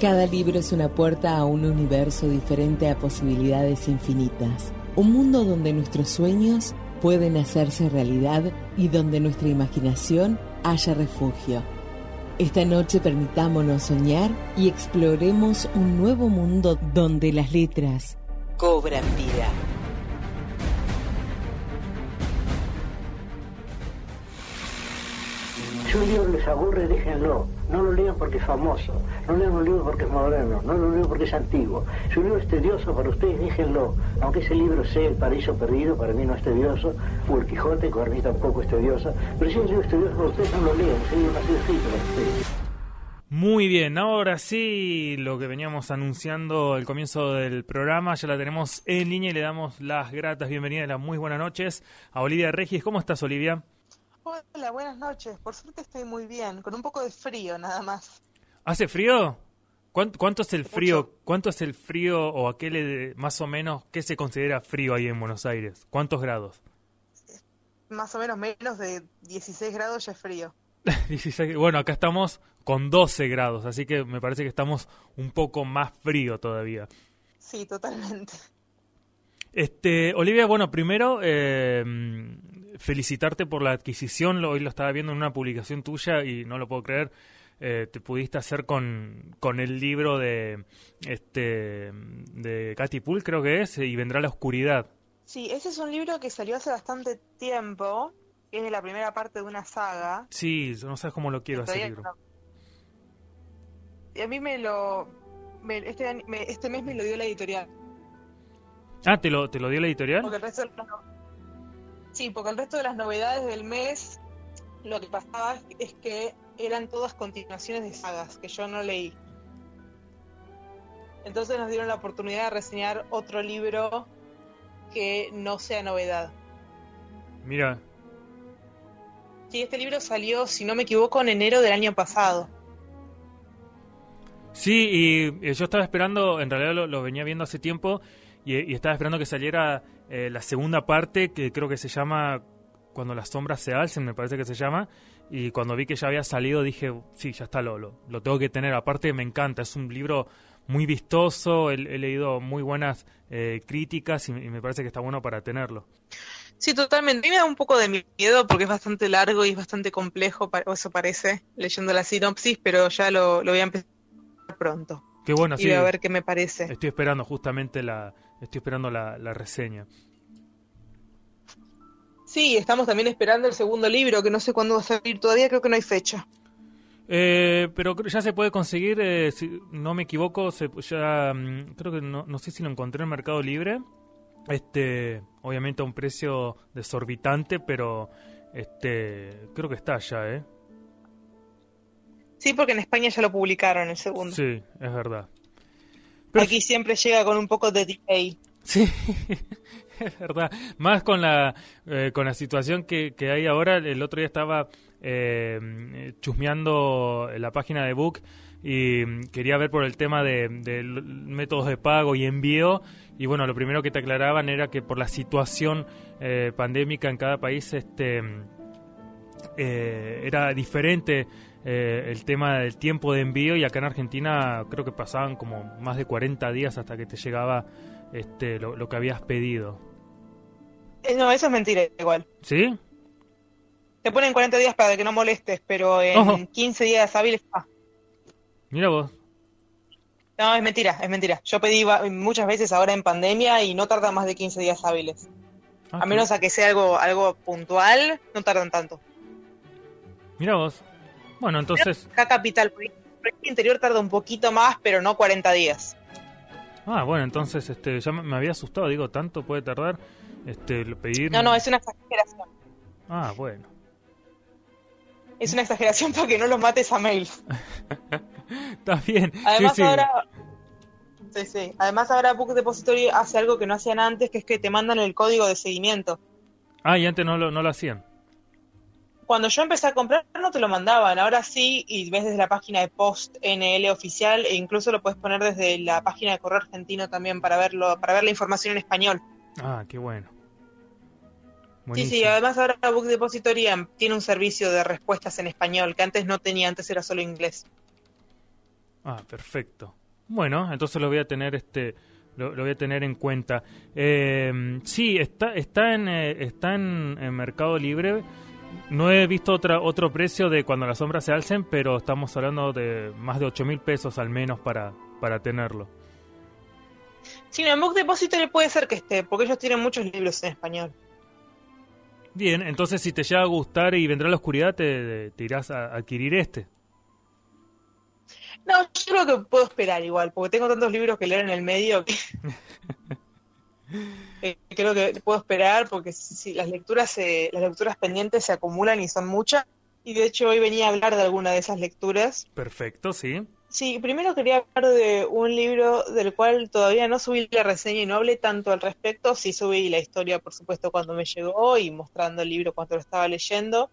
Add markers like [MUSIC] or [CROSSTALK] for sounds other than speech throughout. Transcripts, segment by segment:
Cada libro es una puerta a un universo diferente a posibilidades infinitas. Un mundo donde nuestros sueños pueden hacerse realidad y donde nuestra imaginación haya refugio. Esta noche permitámonos soñar y exploremos un nuevo mundo donde las letras cobran vida. Si un libro les aburre, déjenlo. No lo lean porque es famoso. No lean un libro porque es moderno. No lo lean porque es antiguo. Si un libro es tedioso para ustedes, déjenlo. Aunque ese libro sea El Paraíso Perdido, para mí no es tedioso. O El Quijote, para mí tampoco es tedioso. Pero si un libro es tedioso para ustedes, no lo lean. Ese libro no ha sido escrito para ustedes. Muy bien, ahora sí, lo que veníamos anunciando el comienzo del programa, ya la tenemos en línea y le damos las gratas bienvenidas las muy buenas noches a Olivia Regis. ¿Cómo estás, Olivia? Hola, buenas noches. Por suerte estoy muy bien, con un poco de frío nada más. ¿Hace frío? ¿Cuánto, cuánto es el frío? ¿Cuánto es el frío o a qué le, más o menos, qué se considera frío ahí en Buenos Aires? ¿Cuántos grados? Más o menos menos de 16 grados ya es frío. [LAUGHS] 16, bueno, acá estamos con 12 grados, así que me parece que estamos un poco más frío todavía. Sí, totalmente. Este, Olivia, bueno, primero eh, felicitarte por la adquisición. Hoy lo estaba viendo en una publicación tuya y no lo puedo creer. Eh, te pudiste hacer con, con el libro de este de Katy Pool, creo que es, y vendrá la oscuridad. Sí, ese es un libro que salió hace bastante tiempo. Es de la primera parte de una saga. Sí, no sabes cómo lo quiero ese Todavía libro. no. Y a mí me lo. me- este, me- este mes me lo dio la editorial. Ah, ¿te lo, ¿te lo dio la editorial? Porque el resto no- Sí, porque el resto de las novedades del mes, lo que pasaba es- que eran todas continuaciones de sagas que yo no leí. Entonces nos dieron la oportunidad de reseñar otro libro que no sea novedad. Mira, Sí, este libro salió, si no me equivoco, en enero del año pasado. Sí, y eh, yo estaba esperando, en realidad lo, lo venía viendo hace tiempo, y, y estaba esperando que saliera eh, la segunda parte, que creo que se llama Cuando las sombras se alcen, me parece que se llama, y cuando vi que ya había salido dije, sí, ya está, lo, lo, lo tengo que tener. Aparte me encanta, es un libro muy vistoso, he, he leído muy buenas eh, críticas y, me- y me parece que está bueno para tenerlo. Sí, totalmente. A mí me da un poco de miedo porque es bastante largo y es bastante complejo, o eso parece, leyendo la sinopsis, pero ya lo, lo voy a empezar pronto. Qué bueno, y sí, voy a ver qué me parece. estoy esperando justamente la, estoy esperando la, la reseña. Sí, estamos también esperando el segundo libro, que no sé cuándo va a salir todavía, creo que no hay fecha. Eh, pero ya se puede conseguir, eh, si no me equivoco, se, ya mm, creo que no, no sé si lo encontré en Mercado Libre. Este, obviamente a un precio desorbitante, pero este, creo que está ya, ¿eh? Sí, porque en España ya lo publicaron el segundo. Sí, es verdad. Aquí siempre llega con un poco de delay. Sí, [LAUGHS] es verdad. Más con la eh, con la situación que, que hay ahora. El otro día estaba eh, chusmeando la página de Book y quería ver por el tema de, métodos de pago y envío. Y bueno, lo primero que te aclaraban era que por la situación eh, pandémica en cada país, este eh, era diferente eh, el tema del tiempo de envío y acá en Argentina creo que pasaban como más de 40 días hasta que te llegaba este, lo, lo que habías pedido. Eh, No, eso es mentira igual. ¿Sí? Te ponen 40 días para que no molestes, pero en Ojo. 15 días hábiles... Ah, Mira vos. no, es mentira, es mentira. Yo pedí muchas veces ahora en pandemia y no tarda más de 15 días hábiles. Ah, A menos a que sea algo, algo puntual, no tardan tanto. Mira vos. Bueno, entonces... Acá capital, interior tarda un poquito más, pero no 40 días. Ah, bueno, entonces este, ya me, había asustado. Digo, ¿tanto puede tardar este, pedir? No, no, es una exageración. Ah, bueno. Es una exageración para que no los mates a mails. [LAUGHS] Está bien. Además sí, sí. ahora... Sí, sí. Además ahora Book Depository hace algo que no hacían antes, que es que te mandan el código de seguimiento. Ah, y antes no lo, no lo hacían. Cuando yo empecé a comprar no te lo mandaban, ahora sí, y ves desde la página de Post NL oficial, e incluso lo puedes poner desde la página de Correo Argentino también para verlo, para ver la información en español. Ah, qué bueno. Sí, Buenísimo. sí, además ahora Book Depository tiene un servicio de respuestas en español, que antes no tenía, antes era solo inglés. Ah, perfecto. Bueno, entonces lo voy a tener este lo, voy a tener en cuenta. Eh, sí, está está en eh, está en, Mercado Libre. No he visto otra, otro precio de cuando las sombras se alcen, pero estamos hablando de más de 8 mil pesos al menos para, para tenerlo. Sí, en Book Depository puede ser que esté, porque ellos tienen muchos libros en español. Bien, entonces si te llega a gustar y vendrá la oscuridad, te, te irás a adquirir este. No, yo creo que puedo esperar igual, porque tengo tantos libros que leer en el medio que [LAUGHS] eh, creo que puedo esperar porque si, las lecturas las lecturas pendientes se acumulan y son muchas y de hecho hoy venía a hablar de alguna de esas lecturas. Perfecto, sí. Sí, primero quería hablar de un libro del cual todavía no subí la reseña y no hablé tanto al respecto. Sí subí la historia, por supuesto, cuando me llegó y mostrando el libro cuando lo estaba leyendo.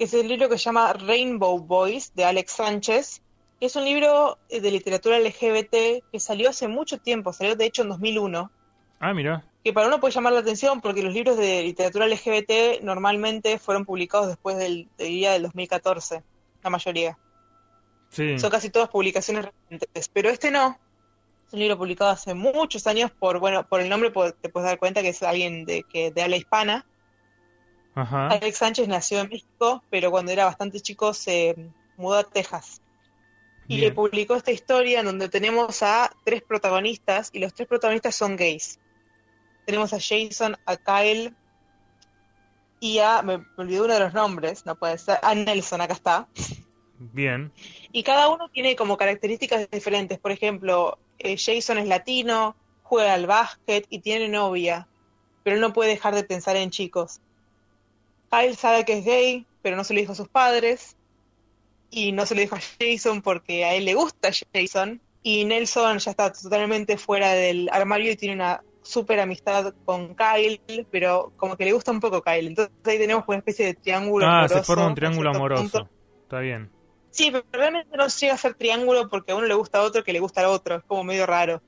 Es el libro que se llama Rainbow Boys de Alex Sánchez. Es un libro de literatura LGBT que salió hace mucho tiempo, salió de hecho en 2001. Ah, mira. Que para uno puede llamar la atención porque los libros de literatura LGBT normalmente fueron publicados después del, día del 2014, la mayoría. Sí. Son casi todas publicaciones recientes, pero este no. Es un libro publicado hace muchos años por, bueno, por el nombre te puedes dar cuenta que es alguien de, que, de habla hispana. Ajá. Alex Sánchez nació en México, pero cuando era bastante chico se mudó a Texas y le publicó esta historia en donde tenemos a tres protagonistas y los tres protagonistas son gays. Tenemos a Jason, a Kyle y a, me, olvidé uno de los nombres, no puede ser, a Nelson, acá está. Bien. Y cada uno tiene como características diferentes. Por ejemplo, eh, Jason es latino, juega al básquet y tiene novia, pero no puede dejar de pensar en chicos. Kyle sabe que es gay, pero no se lo dijo a sus padres y no se lo dijo a Jason porque a él le gusta Jason y Nelson ya está totalmente fuera del armario y tiene una súper amistad con Kyle, pero como que le gusta un poco Kyle. Entonces ahí tenemos una especie de triángulo ah, se forma un triángulo amoroso. Está bien. Sí, pero realmente no llega a ser triángulo porque a uno le gusta a otro que le gusta al otro. Es como medio raro.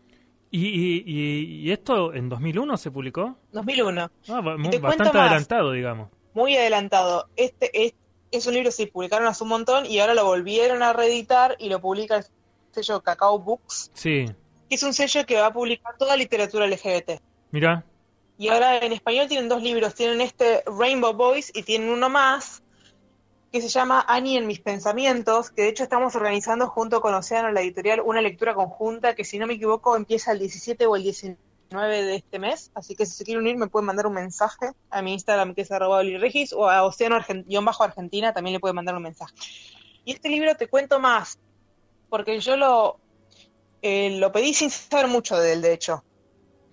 ¿Y, y, y esto en 2001 se publicó? 2001. Ah, bastante adelantado, digamos. Muy adelantado. Este, este es un libro, sí, publicaron hace un montón y ahora lo volvieron a reeditar y lo publica el sello Cacao Books. Sí. Que es un sello que va a publicar toda literatura LGBT. Mira. Y ahora en español tienen dos libros, tienen este Rainbow Boys y tienen uno más que se llama Annie en mis pensamientos, que de hecho estamos organizando junto con Océano, la editorial, una lectura conjunta que si no me equivoco empieza el 17 o el 19 9 de este mes, así que si se quieren unir me pueden mandar un mensaje a mi Instagram que es arroba Regis o a Océano bajo Argentina también le pueden mandar un mensaje. Y este libro te cuento más, porque yo lo, eh, lo pedí sin saber mucho de él, de hecho.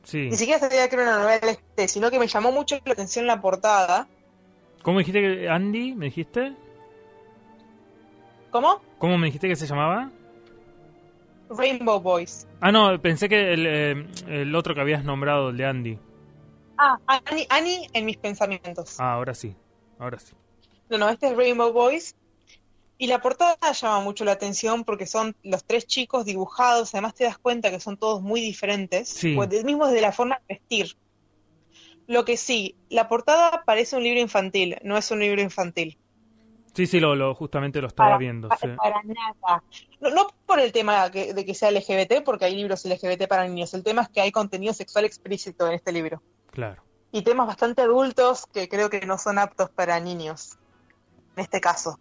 Sí. Ni siquiera sabía que era una novela este, sino que me llamó mucho la atención la portada. ¿Cómo dijiste que Andy, me dijiste? ¿Cómo? ¿Cómo me dijiste que se llamaba? Rainbow Boys. Ah, no, pensé que el, eh, el otro que habías nombrado, el de Andy. Ah, Annie, en mis pensamientos. Ah, ahora sí, ahora sí. No, no, este es Rainbow Boys. Y la portada llama mucho la atención porque son los tres chicos dibujados, además te das cuenta que son todos muy diferentes, sí. pues, mismo desde la forma de vestir. Lo que sí, la portada parece un libro infantil, no es un libro infantil. Sí, sí, lo, justamente lo estaba viendo. Para, nada. No, por el tema de que sea LGBT, porque hay libros LGBT para niños. El tema es que hay contenido sexual explícito en este libro. Claro. Y temas bastante adultos que creo que no son aptos para niños, en este caso.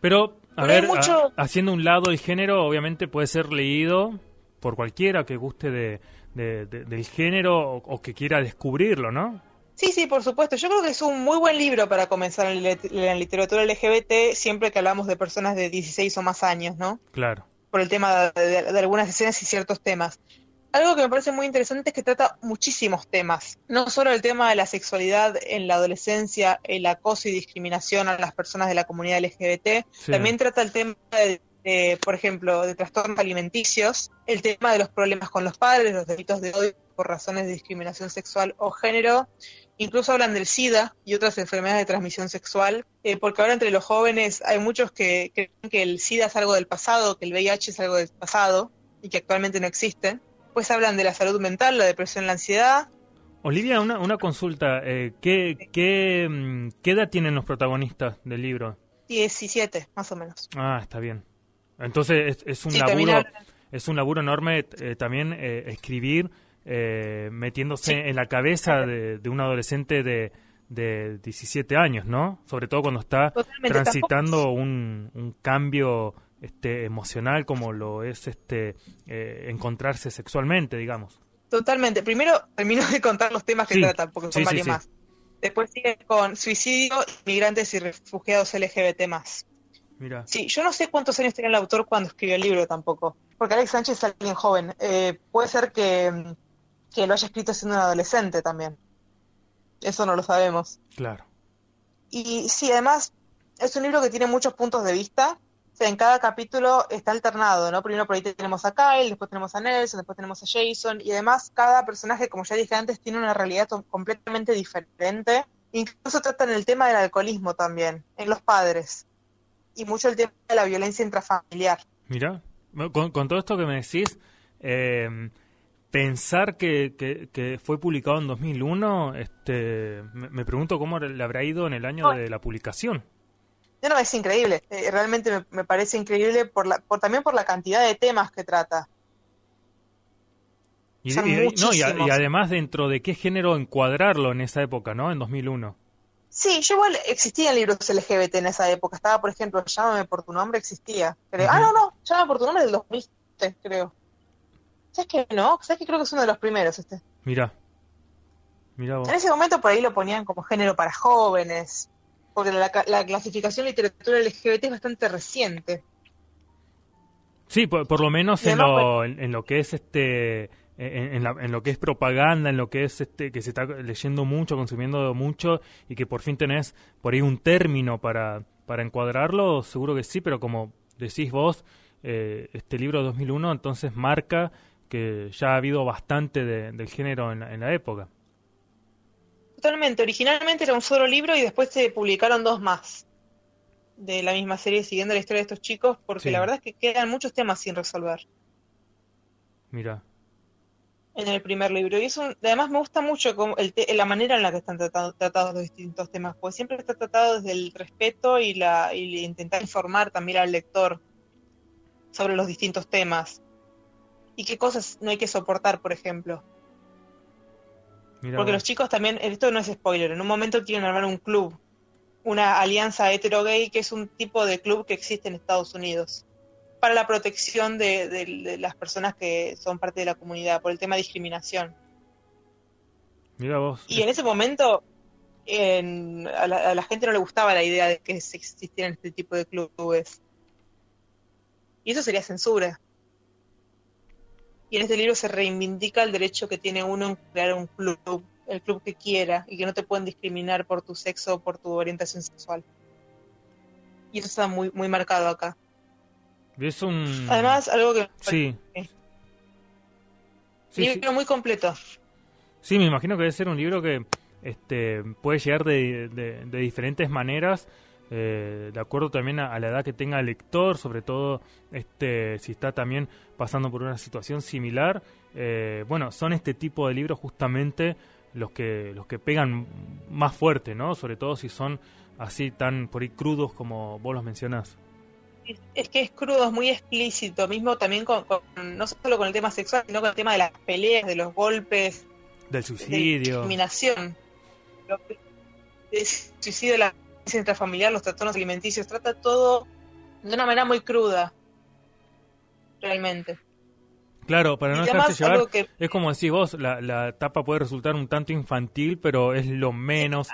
Pero, a ver, haciendo un lado el género, obviamente puede ser leído por cualquiera que guste de, del género o que quiera descubrirlo, ¿no? Sí, sí, por supuesto. Yo creo que es un muy buen libro para comenzar en la literatura LGBT siempre que hablamos de personas de 16 o más años, ¿no? Claro. Por el tema de, algunas escenas y ciertos temas. Algo que me parece muy interesante es que trata muchísimos temas. No solo el tema de la sexualidad en la adolescencia, el acoso y discriminación a las personas de la comunidad LGBT, también trata el tema de, por ejemplo, de trastornos alimenticios, el tema de los problemas con los padres, los delitos de odio por razones de discriminación sexual o género, Incluso hablan del SIDA y otras enfermedades de transmisión sexual, eh, porque ahora entre los jóvenes hay muchos que creen que el SIDA es algo del pasado, que el VIH es algo del pasado y que actualmente no existe. Pues hablan de la salud mental, la depresión, la ansiedad. Olivia, una, una consulta. Eh, ¿qué, qué, mm, ¿Qué edad tienen los protagonistas del libro? 17, más o menos. Ah, está bien. Entonces es, un laburo es un laburo enorme eh, también eh, escribir eh, metiéndose en la cabeza de, un adolescente de, de 17 años, ¿no? Sobre todo cuando está transitando un, un, cambio este, emocional como lo es este encontrarse sexualmente, digamos. Totalmente. Primero termino de contar los temas que trata, porque son varios más. Después sigue con suicidio, inmigrantes y refugiados LGBT más. Mira. Sí, yo no sé cuántos años tenía el autor cuando escribió el libro tampoco, porque Alex Sánchez es alguien joven. Eh, puede ser que, que lo haya escrito siendo un adolescente también. Eso no lo sabemos. Claro. Y sí, además es un libro que tiene muchos puntos de vista en cada capítulo está alternado, ¿no? Primero por ahí tenemos a Kyle, después tenemos a Nelson, después tenemos a Jason, y además cada personaje, como ya dije antes, tiene una realidad completamente diferente. Incluso tratan el tema del alcoholismo también, en los padres, y mucho el tema de la violencia intrafamiliar. Mira, con, todo esto que me decís, eh, pensar que, que, fue publicado en 2001, este, me, pregunto cómo le habrá ido en el año de la publicación. No, no, es increíble. Eh, realmente me, parece increíble por la, por, también por la cantidad de temas que trata. Y, no, y, además dentro de qué género encuadrarlo en esa época, ¿no? En 2001. Sí, yo igual existían libros LGBT en esa época. Estaba, por ejemplo, Llámame por tu nombre, existía. Ah, no, no, Llámame por tu nombre del 2007, creo. ¿Sabes que no? ¿Sabes que creo que es uno de los primeros este? Mira. Mira vos. En ese momento por ahí lo ponían como género para jóvenes porque la, clasificación de literatura LGBT es bastante reciente. Sí, por, lo menos en, lo, en, lo que es este en, lo que es propaganda, en lo que es este que se está leyendo mucho, consumiendo mucho y que por fin tenés por ahí un término para para encuadrarlo, seguro que sí, pero como decís vos, eh, este libro 2001 entonces marca que ya ha habido bastante del género en la época. Totalmente. Originalmente era un solo libro y después se publicaron dos más de la misma serie siguiendo la historia de estos chicos porque la verdad es que quedan muchos temas sin resolver. Mira. En el primer libro. Y eso, además me gusta mucho como el la manera en la que están tratados los distintos temas, porque siempre está tratado desde el respeto y, la, y intentar informar también al lector sobre los distintos temas. Y qué cosas no hay que soportar, por ejemplo. Porque los chicos también, esto no es spoiler, en un momento quieren armar un club, una alianza hetero-gay, que es un tipo de club que existe en Estados Unidos, para la protección de, las personas que son parte de la comunidad, por el tema de discriminación. Mira vos. Y en ese momento a, la, gente no le gustaba la idea de que existieran este tipo de clubes. Y eso sería censura. Y en este libro se reivindica el derecho que tiene uno en crear un club, el club que quiera, y que no te pueden discriminar por tu sexo o por tu orientación sexual. Y eso está muy, muy marcado acá. Es un... Además, algo que... Sí. sí libro muy completo. Sí, me imagino que debe ser un libro que este, puede llegar de, de diferentes maneras eh, de acuerdo también a, la edad que tenga el lector, sobre todo este, si está también pasando por una situación similar. Eh, bueno, son este tipo de libros justamente los que, los que pegan más fuerte, ¿no? Sobre todo si son así tan por ahí crudos como vos los mencionás. Es que es crudo, es muy explícito, mismo también con, no solo con el tema sexual, sino con el tema de las peleas, de los golpes, del suicidio, de la discriminación, del suicidio de la intrafamiliar, los trastornos alimenticios, trata todo de una manera muy cruda, realmente. Claro, para no dejarse llevar, es como decís vos, la, la tapa puede resultar un tanto infantil, pero es lo menos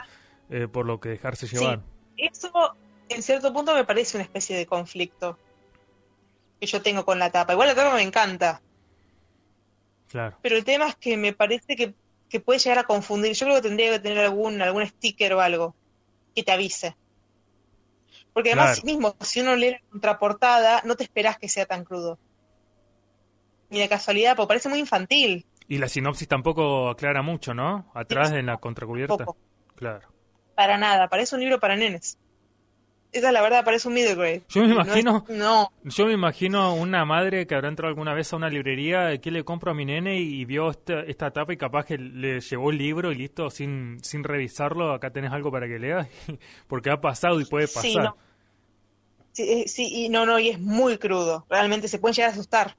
eh, por lo que dejarse llevar. eso en cierto punto me parece una especie de conflicto que yo tengo con la tapa. Igual la tapa me encanta. Claro. Pero el tema es que me parece que, que puede llegar a confundir. Yo creo que tendría que tener algún, algún sticker o algo que te avise. Porque además, mismo, si uno lee la contraportada, no te esperás que sea tan crudo. Ni de casualidad, porque parece muy infantil. Y la sinopsis tampoco aclara mucho, ¿no? Atrás en la contracubierta. Claro. Para nada, parece un libro para nenes. Esa es la verdad, parece un middle grade. Yo me imagino, no, yo me imagino una madre que habrá entrado alguna vez a una librería, ¿qué le compro a mi nene? Y vio esta, esta tapa y capaz que le llevó el libro y listo, sin, sin revisarlo, acá tenés algo para que leas, [LAUGHS] porque ha pasado y puede pasar. Sí, eh, sí, y no, no, y es muy crudo. Realmente se pueden llegar a asustar.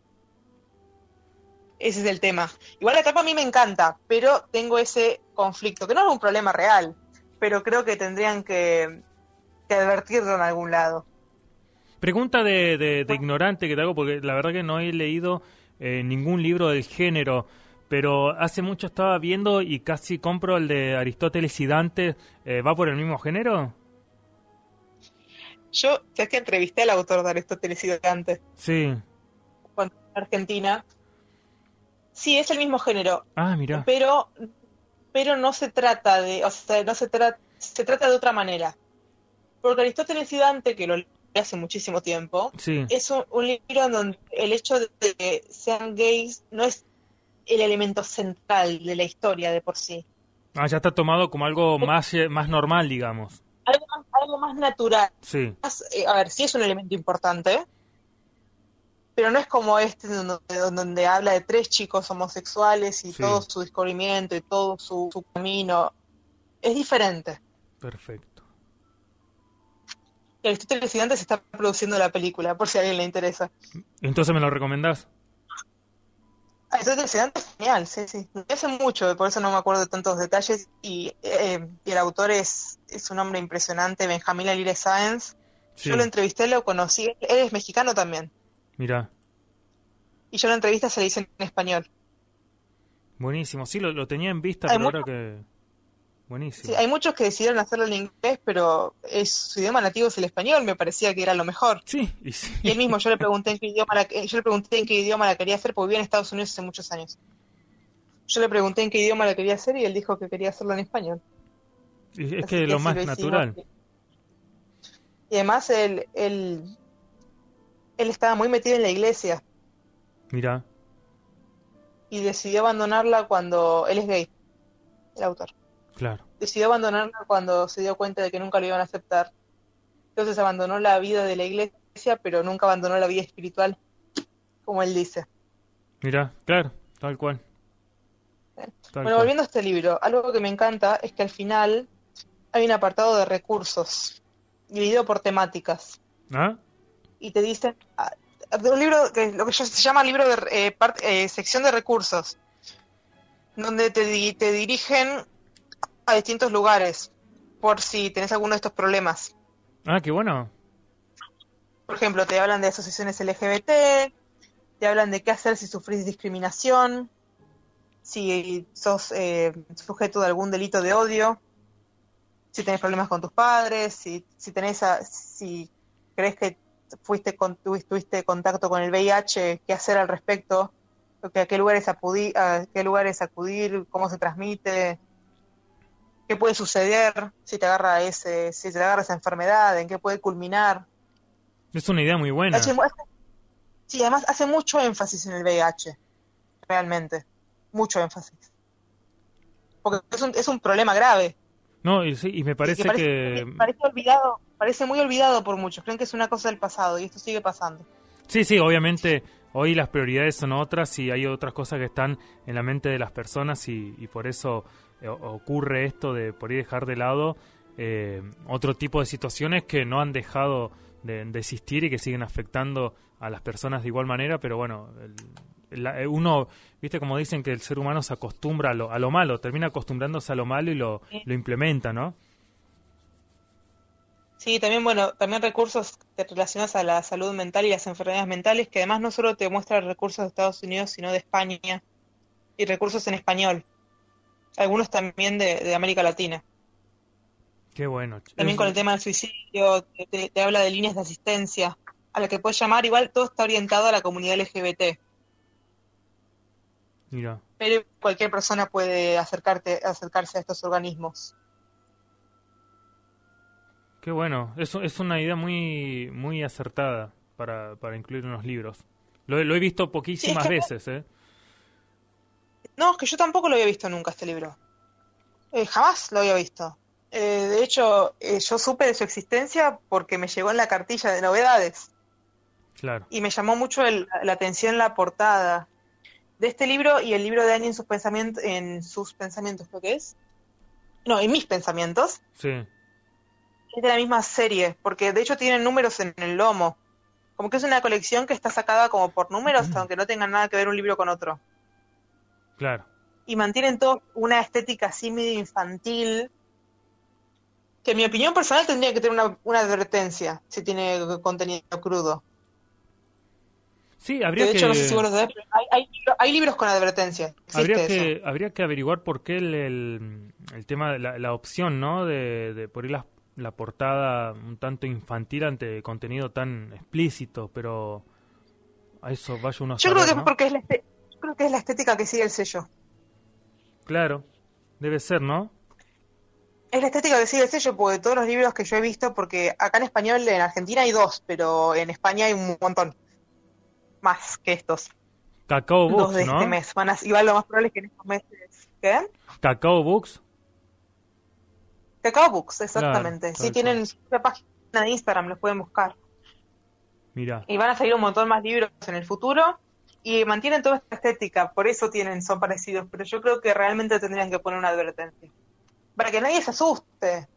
Ese es el tema. Igual la tapa a mí me encanta, pero tengo ese conflicto, que no es un problema real, pero creo que tendrían que, que advertirlo en algún lado. Pregunta de, de, ignorante que te hago, porque la verdad que no he leído eh, ningún libro del género, pero hace mucho estaba viendo y casi compro el de Aristóteles y Dante. Eh, ¿Va por el mismo género? Yo, es que entrevisté al autor de Aristóteles y Dante. Sí. Cuando en Argentina. Sí, es el mismo género. Ah, mira. Pero, pero no se trata de, o sea, no se trata, se trata de otra manera. Porque Aristóteles y Dante, que lo leí hace muchísimo tiempo, sí. es un, libro en donde el hecho de que sean gays no es el elemento central de la historia de por sí. Ah, ya está tomado como algo más, eh, más normal, digamos. Algo más, algo más natural. Sí. Eh, a ver, sí es un elemento importante, pero no es como este donde, habla de tres chicos homosexuales y todo su descubrimiento y todo su, camino. Es diferente. Perfecto. El Aristóteles se está produciendo la película, por si a alguien le interesa. Entonces me lo recomendás. Aristóteles es genial, sí, sí. Hace mucho, por eso no me acuerdo de tantos detalles. Y, eh, el autor es, es un hombre impresionante, Benjamín Alire Sáenz. Yo lo entrevisté, lo conocí. Él es mexicano también. Mira. Y yo la entrevista se la hice en español. Buenísimo, sí, lo, tenía en vista, pero ahora que... Buenísimo. Sí, hay muchos que decidieron hacerlo en inglés, pero es, su idioma nativo es el español, me parecía que era lo mejor. Sí, y, sí. y él mismo yo le pregunté en qué idioma la, yo le pregunté en qué idioma la quería hacer porque vivía en Estados Unidos hace muchos años. Yo le pregunté en qué idioma la quería hacer y él dijo que quería hacerlo en español. Y es que, lo más natural. Y además él, él, él estaba muy metido en la iglesia. Mira. Y decidió abandonarla cuando él es gay, el autor. Claro. Decidió abandonarla cuando se dio cuenta de que nunca lo iban a aceptar. Entonces abandonó la vida de la iglesia, pero nunca abandonó la vida espiritual, como él dice. Mira, claro, tal cual. bueno, volviendo a este libro, algo que me encanta es que al final hay un apartado de recursos, dividido por temáticas. ¿Ah? Y te dicen, ah, un libro que lo que se llama libro de eh, eh, sección de recursos, donde te, te dirigen a distintos lugares por si tenés alguno de estos problemas. Ah, qué bueno. Por ejemplo, te hablan de asociaciones LGBT, te hablan de qué hacer si sufrís discriminación, si sos eh, sujeto de algún delito de odio, si tenés problemas con tus padres, si, si tenés si crees que fuiste con, tuviste contacto con el VIH, qué hacer al respecto, a qué lugares acudir, a qué lugares acudir, cómo se transmite, qué puede suceder si te agarra ese, si te agarra esa enfermedad, en qué puede culminar. Es una idea muy buena. Sí, además hace mucho énfasis en el VIH, realmente, mucho énfasis. Porque es un, es un problema grave. No, y, sí, y me parece, que... Parece olvidado, parece muy olvidado por muchos, creen que es una cosa del pasado y esto sigue pasando. Sí, sí, obviamente hoy las prioridades son otras y hay otras cosas que están en la mente de las personas y, y por eso ocurre esto de por ahí dejar de lado eh, otro tipo de situaciones que no han dejado de, existir y que siguen afectando a las personas de igual manera, pero bueno, eh, uno, viste como dicen que el ser humano se acostumbra a lo, a lo malo, termina acostumbrándose a lo malo y lo, lo implementa, ¿no? Sí, también, bueno, también recursos relacionados a la salud mental y las enfermedades mentales, que además no solo te muestra recursos de Estados Unidos, sino de España y recursos en español algunos también de, América Latina. Qué bueno. También con el tema del suicidio, te, habla de líneas de asistencia a la que puedes llamar, igual todo está orientado a la comunidad LGBT. Mira. Pero cualquier persona puede acercarte, acercarse a estos organismos. Qué bueno, eso es una idea muy muy acertada para, para incluir en los libros. Lo, he visto poquísimas veces, ¿eh? No, es que yo tampoco lo había visto nunca este libro. Eh, jamás lo había visto. Eh, de hecho, eh, yo supe de su existencia porque me llegó en la cartilla de novedades. Claro. Y me llamó mucho la atención la portada de este libro y el libro de Annie en sus pensamientos, en sus pensamientos, creo que es. No, en mis pensamientos. Sí. es de la misma serie, porque de hecho tienen números en el lomo. Como que es una colección que está sacada como por números, [CLEARS THROAT] aunque no tengan nada que ver un libro con otro. Claro. Y mantienen todo una estética así medio infantil, que en mi opinión personal tendría que tener una, una advertencia si tiene contenido crudo. Sí, habría de hecho, que... no sé si vos lo sabés, pero hay, hay, hay libros con advertencia. Habría eso. que, habría que averiguar por qué el, el, el tema, de la, la opción, ¿no? De, de por la, la portada un tanto infantil ante contenido tan explícito, pero a eso vaya uno a Yo saber, creo que es porque es la, este- creo que es la estética que sigue el sello. Claro, debe ser, ¿no? Es la estética que sigue el sello, porque todos los libros que yo he visto, porque acá en español, en Argentina hay dos, pero en España hay un montón más que estos. Cacao dos Books, de ¿no? este mes. Van a, igual lo más probable es que en estos meses. ¿Qué? Cacao Books. Cacao Books, exactamente. Claro, sí, tienen su página de Instagram, los pueden buscar. Mira, Y van a salir un montón más libros en el futuro. Y mantienen toda esta estética, por eso tienen, son parecidos. Pero yo creo que realmente tendrían que poner una advertencia. Para que nadie se asuste.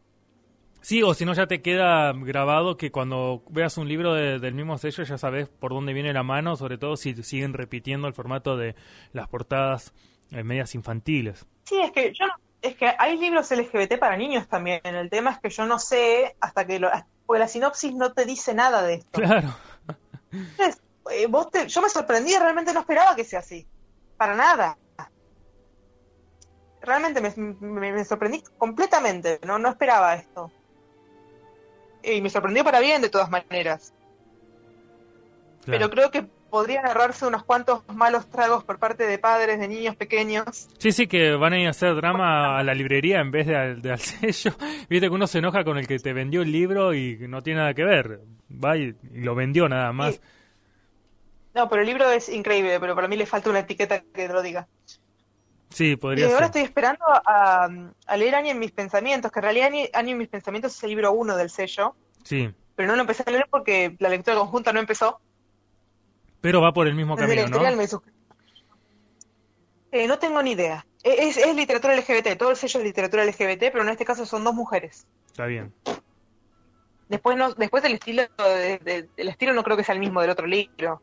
Sí, o si no ya te queda grabado que cuando veas un libro de- del mismo sello ya sabes por dónde viene la mano, sobre todo si siguen repitiendo el formato de las portadas eh, medias infantiles. Sí, es que yo no, es que hay libros LGBT para niños también. El tema es que yo no sé hasta que lo, porque la sinopsis no te dice nada de esto. Claro. Entonces, eh, vos te- yo me sorprendí, realmente no esperaba que sea así. Para nada. Realmente me, me- me sorprendí completamente. No, no esperaba esto. Y me sorprendió para bien de todas maneras. Pero creo que podrían agarrarse unos cuantos malos tragos por parte de padres de niños pequeños. Sí, sí, que van a ir a hacer drama a la librería en vez de al, de al [LAUGHS] sello. Viste que uno se enoja con el que te vendió el libro y no tiene nada que ver. Va y, y lo vendió nada más. Sí. No, pero el libro es increíble, pero para mí le falta una etiqueta que lo diga. Sí, Y podría ahora ser. estoy esperando a, a leer Año en mis pensamientos, que en realidad Año en mis pensamientos es el libro uno del sello, Sí, pero no lo empecé a leer porque la lectura conjunta no empezó. pero va por el mismo Desde camino. Eh, no tengo ni idea. Eh, Es, es literatura LGBT, todo el sello es literatura LGBT, pero en este caso son dos mujeres. Está bien. Después no, después el estilo de- de- el estilo no creo que sea el mismo del otro libro.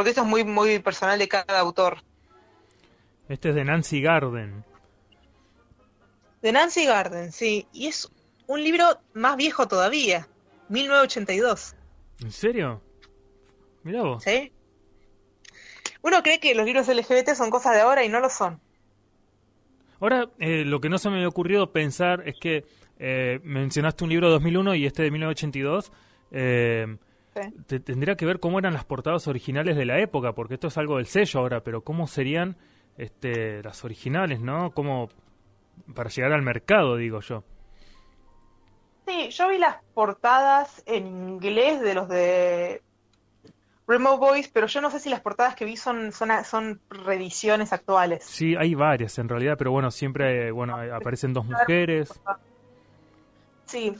Porque eso es muy muy personal de cada autor. Este es de Nancy Garden. De Nancy Garden, sí, y es un libro más viejo todavía, 1982, ¿En serio? Mirá vos. ¿sí? Uno cree que los libros LGBT son cosas de ahora y no lo son. Ahora, eh, lo que no se me había ocurrido pensar es que eh, mencionaste un libro de 2001 y este de 1982. Eh. Te- tendría que ver cómo eran las portadas originales de la época, porque esto es algo del sello ahora, pero cómo serían este, las originales, ¿no? Como para llegar al mercado, digo yo. Sí, yo vi las portadas en inglés de los de Remote Boys, pero yo no sé si las portadas que vi son, son, son reediciones actuales. Sí, hay varias en realidad, pero bueno, siempre eh, bueno, aparecen dos mujeres. Sí.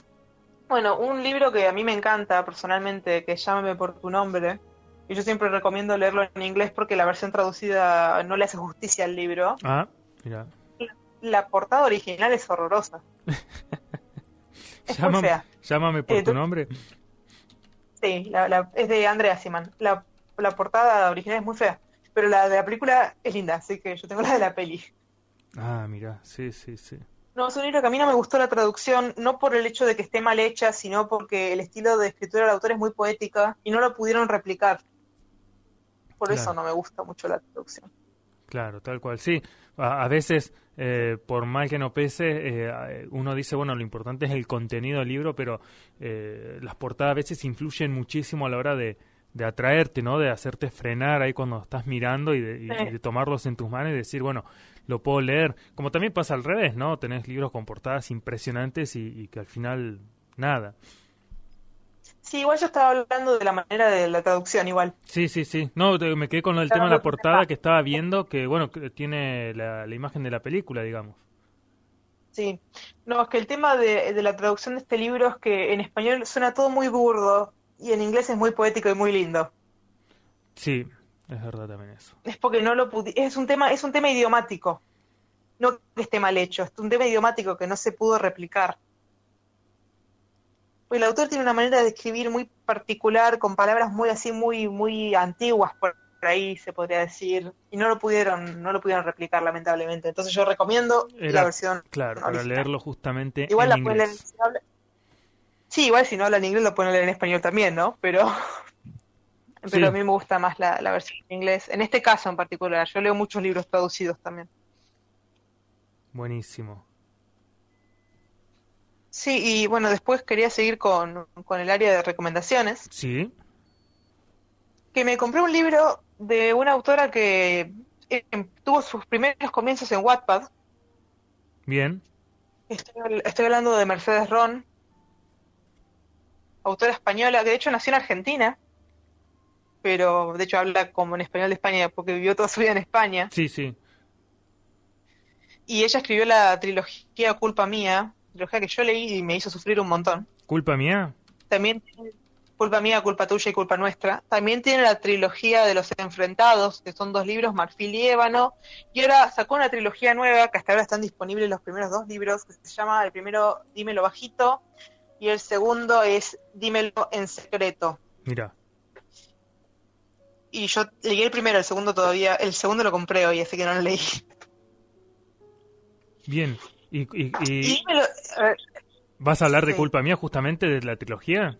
Bueno, un libro que a mí me encanta personalmente, que Llámame por tu nombre, y yo siempre recomiendo leerlo en inglés porque la versión traducida no le hace justicia al libro. Ah, mira. La portada original es horrorosa. [LAUGHS] Es muy Llámame, fea. llámame por Eh, tu tú- nombre. Sí, la, la- es de Andrea Siman. La, la portada original es muy fea, pero la de la película es linda, así que yo tengo la de la peli. Ah, mira, sí, sí, sí. No, es un libro que a mí no me gustó la traducción, no por el hecho de que esté mal hecha, sino porque el estilo de escritura del autor es muy poética y no lo pudieron replicar. Por Claro. eso no me gusta mucho la traducción. Claro, tal cual. Sí, a, a veces, eh, por mal que no pese, eh, uno dice, bueno, lo importante es el contenido del libro, pero eh, las portadas a veces influyen muchísimo a la hora de, de atraerte, ¿no? De hacerte frenar ahí cuando estás mirando y de, y- Sí. y de tomarlos en tus manos y decir, bueno, lo puedo leer. Como también pasa al revés, ¿no? Tenés libros con portadas impresionantes y, y que al final, nada. Sí, igual yo estaba hablando de la manera de la traducción, igual. Sí, sí, sí. No, te- me quedé con el tema de la portada que estaba viendo, que bueno, que tiene la, la imagen de la película, digamos. Sí. No, es que el tema de, de la traducción de este libro es que en español suena todo muy burdo y en inglés es muy poético y muy lindo. Sí, es verdad también eso. Es porque no lo pudi es un tema, es un tema idiomático. No que esté mal hecho, es un tema idiomático que no se pudo replicar. Porque el autor tiene una manera de escribir muy particular, con palabras muy así, muy, muy antiguas por ahí se podría decir, y no lo pudieron, no lo pudieron replicar lamentablemente. Entonces yo recomiendo la versión. Claro, para leerlo justamente. Igual la pueden leer. Sí, igual si no hablan inglés lo pueden leer en español también, ¿no? Pero pero a mí me gusta más la, la, versión en inglés. En este caso en particular, yo leo muchos libros traducidos también. Buenísimo. Sí, y bueno, después quería seguir con, con el área de recomendaciones. Sí. Que me compré un libro de una autora que eh, tuvo sus primeros comienzos en Wattpad. Bien. Estoy, estoy hablando de Mercedes Ron, autora española, que de hecho nació en Argentina pero de hecho habla como en español de España porque vivió toda su vida en España. Sí, sí. Y ella escribió la trilogía Culpa Mía, trilogía que yo leí y me hizo sufrir un montón. ¿Culpa Mía? También Culpa Mía, Culpa Tuya y Culpa Nuestra. También tiene la trilogía de los enfrentados, que son dos libros, Marfil y Ébano. Y ahora sacó una trilogía nueva, que hasta ahora están disponibles los primeros dos libros, que se llama el primero Dímelo Bajito y el segundo es Dímelo en Secreto. Mira y yo leí el primero, el segundo todavía, el segundo lo compré hoy, así que no lo leí. Bien, y, y, ¿vas a hablar de culpa mía justamente de la trilogía?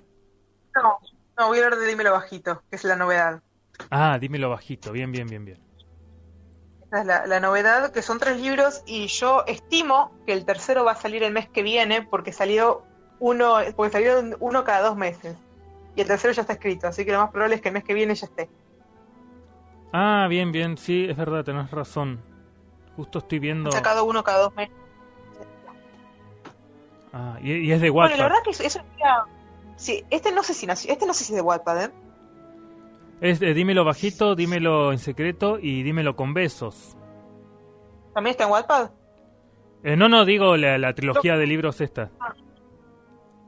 No, no, voy a hablar de Dímelo Bajito, que es la novedad. Ah, Dímelo Bajito, bien, bien, bien, bien. Esa es la, la novedad, que son tres libros y yo estimo que el tercero va a salir el mes que viene porque salió uno, porque salió uno cada dos meses. Y el tercero ya está escrito, así que lo más probable es que el mes que viene ya esté. Ah, bien, bien, sí, es verdad, tenés razón. Justo estoy viendo. sacado uno cada dos meses. Ah, y, es de Wattpad. Bueno, la verdad que eso, Sí, este no sé si este no sé si es de Wattpad, ¿eh? Es de dímelo bajito, dímelo en secreto y dímelo con besos. ¿También está en Wattpad? Eh, no, no, digo la, trilogía de libros esta. Ah.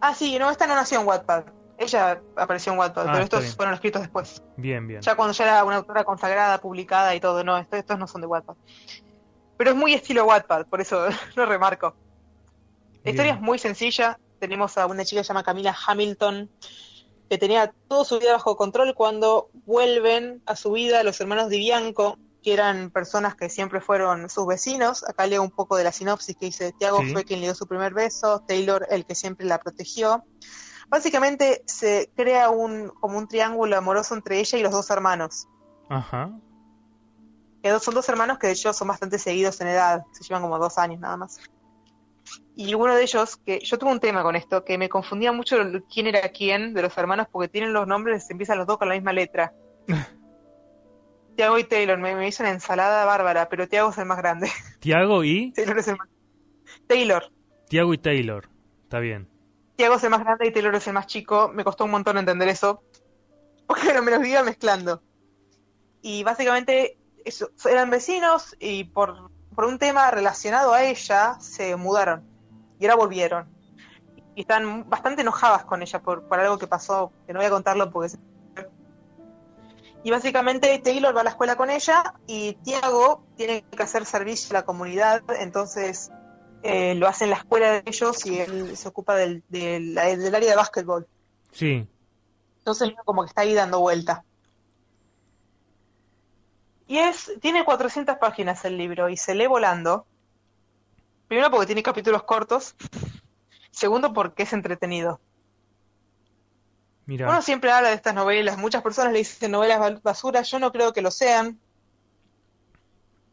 ah, sí, no, esta no nació en Wattpad. Ella apareció en Wattpad, ah, pero estos fueron escritos después. Bien, bien. Ya cuando ya era una autora consagrada, publicada y todo, no, estos, no son de Wattpad. Pero es muy estilo Wattpad, por eso [LAUGHS] lo remarco. La historia es muy sencilla. Tenemos a una chica llamada Camila Hamilton, que tenía todo su vida bajo control cuando vuelven a su vida los hermanos Di Bianco, que eran personas que siempre fueron sus vecinos. Acá leo un poco de la sinopsis que dice, Tiago fue quien le dio su primer beso, Taylor el que siempre la protegió. Básicamente se crea un como un triángulo amoroso entre ella y los dos hermanos. Ajá. Que son dos hermanos que de hecho son bastante seguidos en edad, se llevan como dos años nada más. Y uno de ellos, que yo tuve un tema con esto, que me confundía mucho quién era quién de los hermanos porque tienen los nombres, empiezan los dos con la misma letra. [LAUGHS] Tiago y Taylor, me, me, hizo una ensalada bárbara, pero Tiago es el más grande. ¿Tiago y? [LAUGHS] Taylor es el más... Taylor. Tiago y Taylor, está bien. Tiago es el más grande y Taylor es el más chico. Me costó un montón entender eso. [LAUGHS] Porque no me los iba mezclando. Y básicamente eso, eran vecinos y por, por un tema relacionado a ella se mudaron. Y ahora volvieron. Y están bastante enojadas con ella por, por algo que pasó, que no voy a contarlo porque... Y básicamente Taylor va a la escuela con ella y Tiago tiene que hacer servicio a la comunidad, entonces eh, lo hace en la escuela de ellos y él se ocupa del, del, área de básquetbol. Sí. Entonces como que está ahí dando vuelta. Y es, tiene 400 páginas el libro y se lee volando. Primero porque tiene capítulos cortos. Segundo porque es entretenido. Mira. Uno siempre habla de estas novelas, muchas personas le dicen novelas basura, yo no creo que lo sean.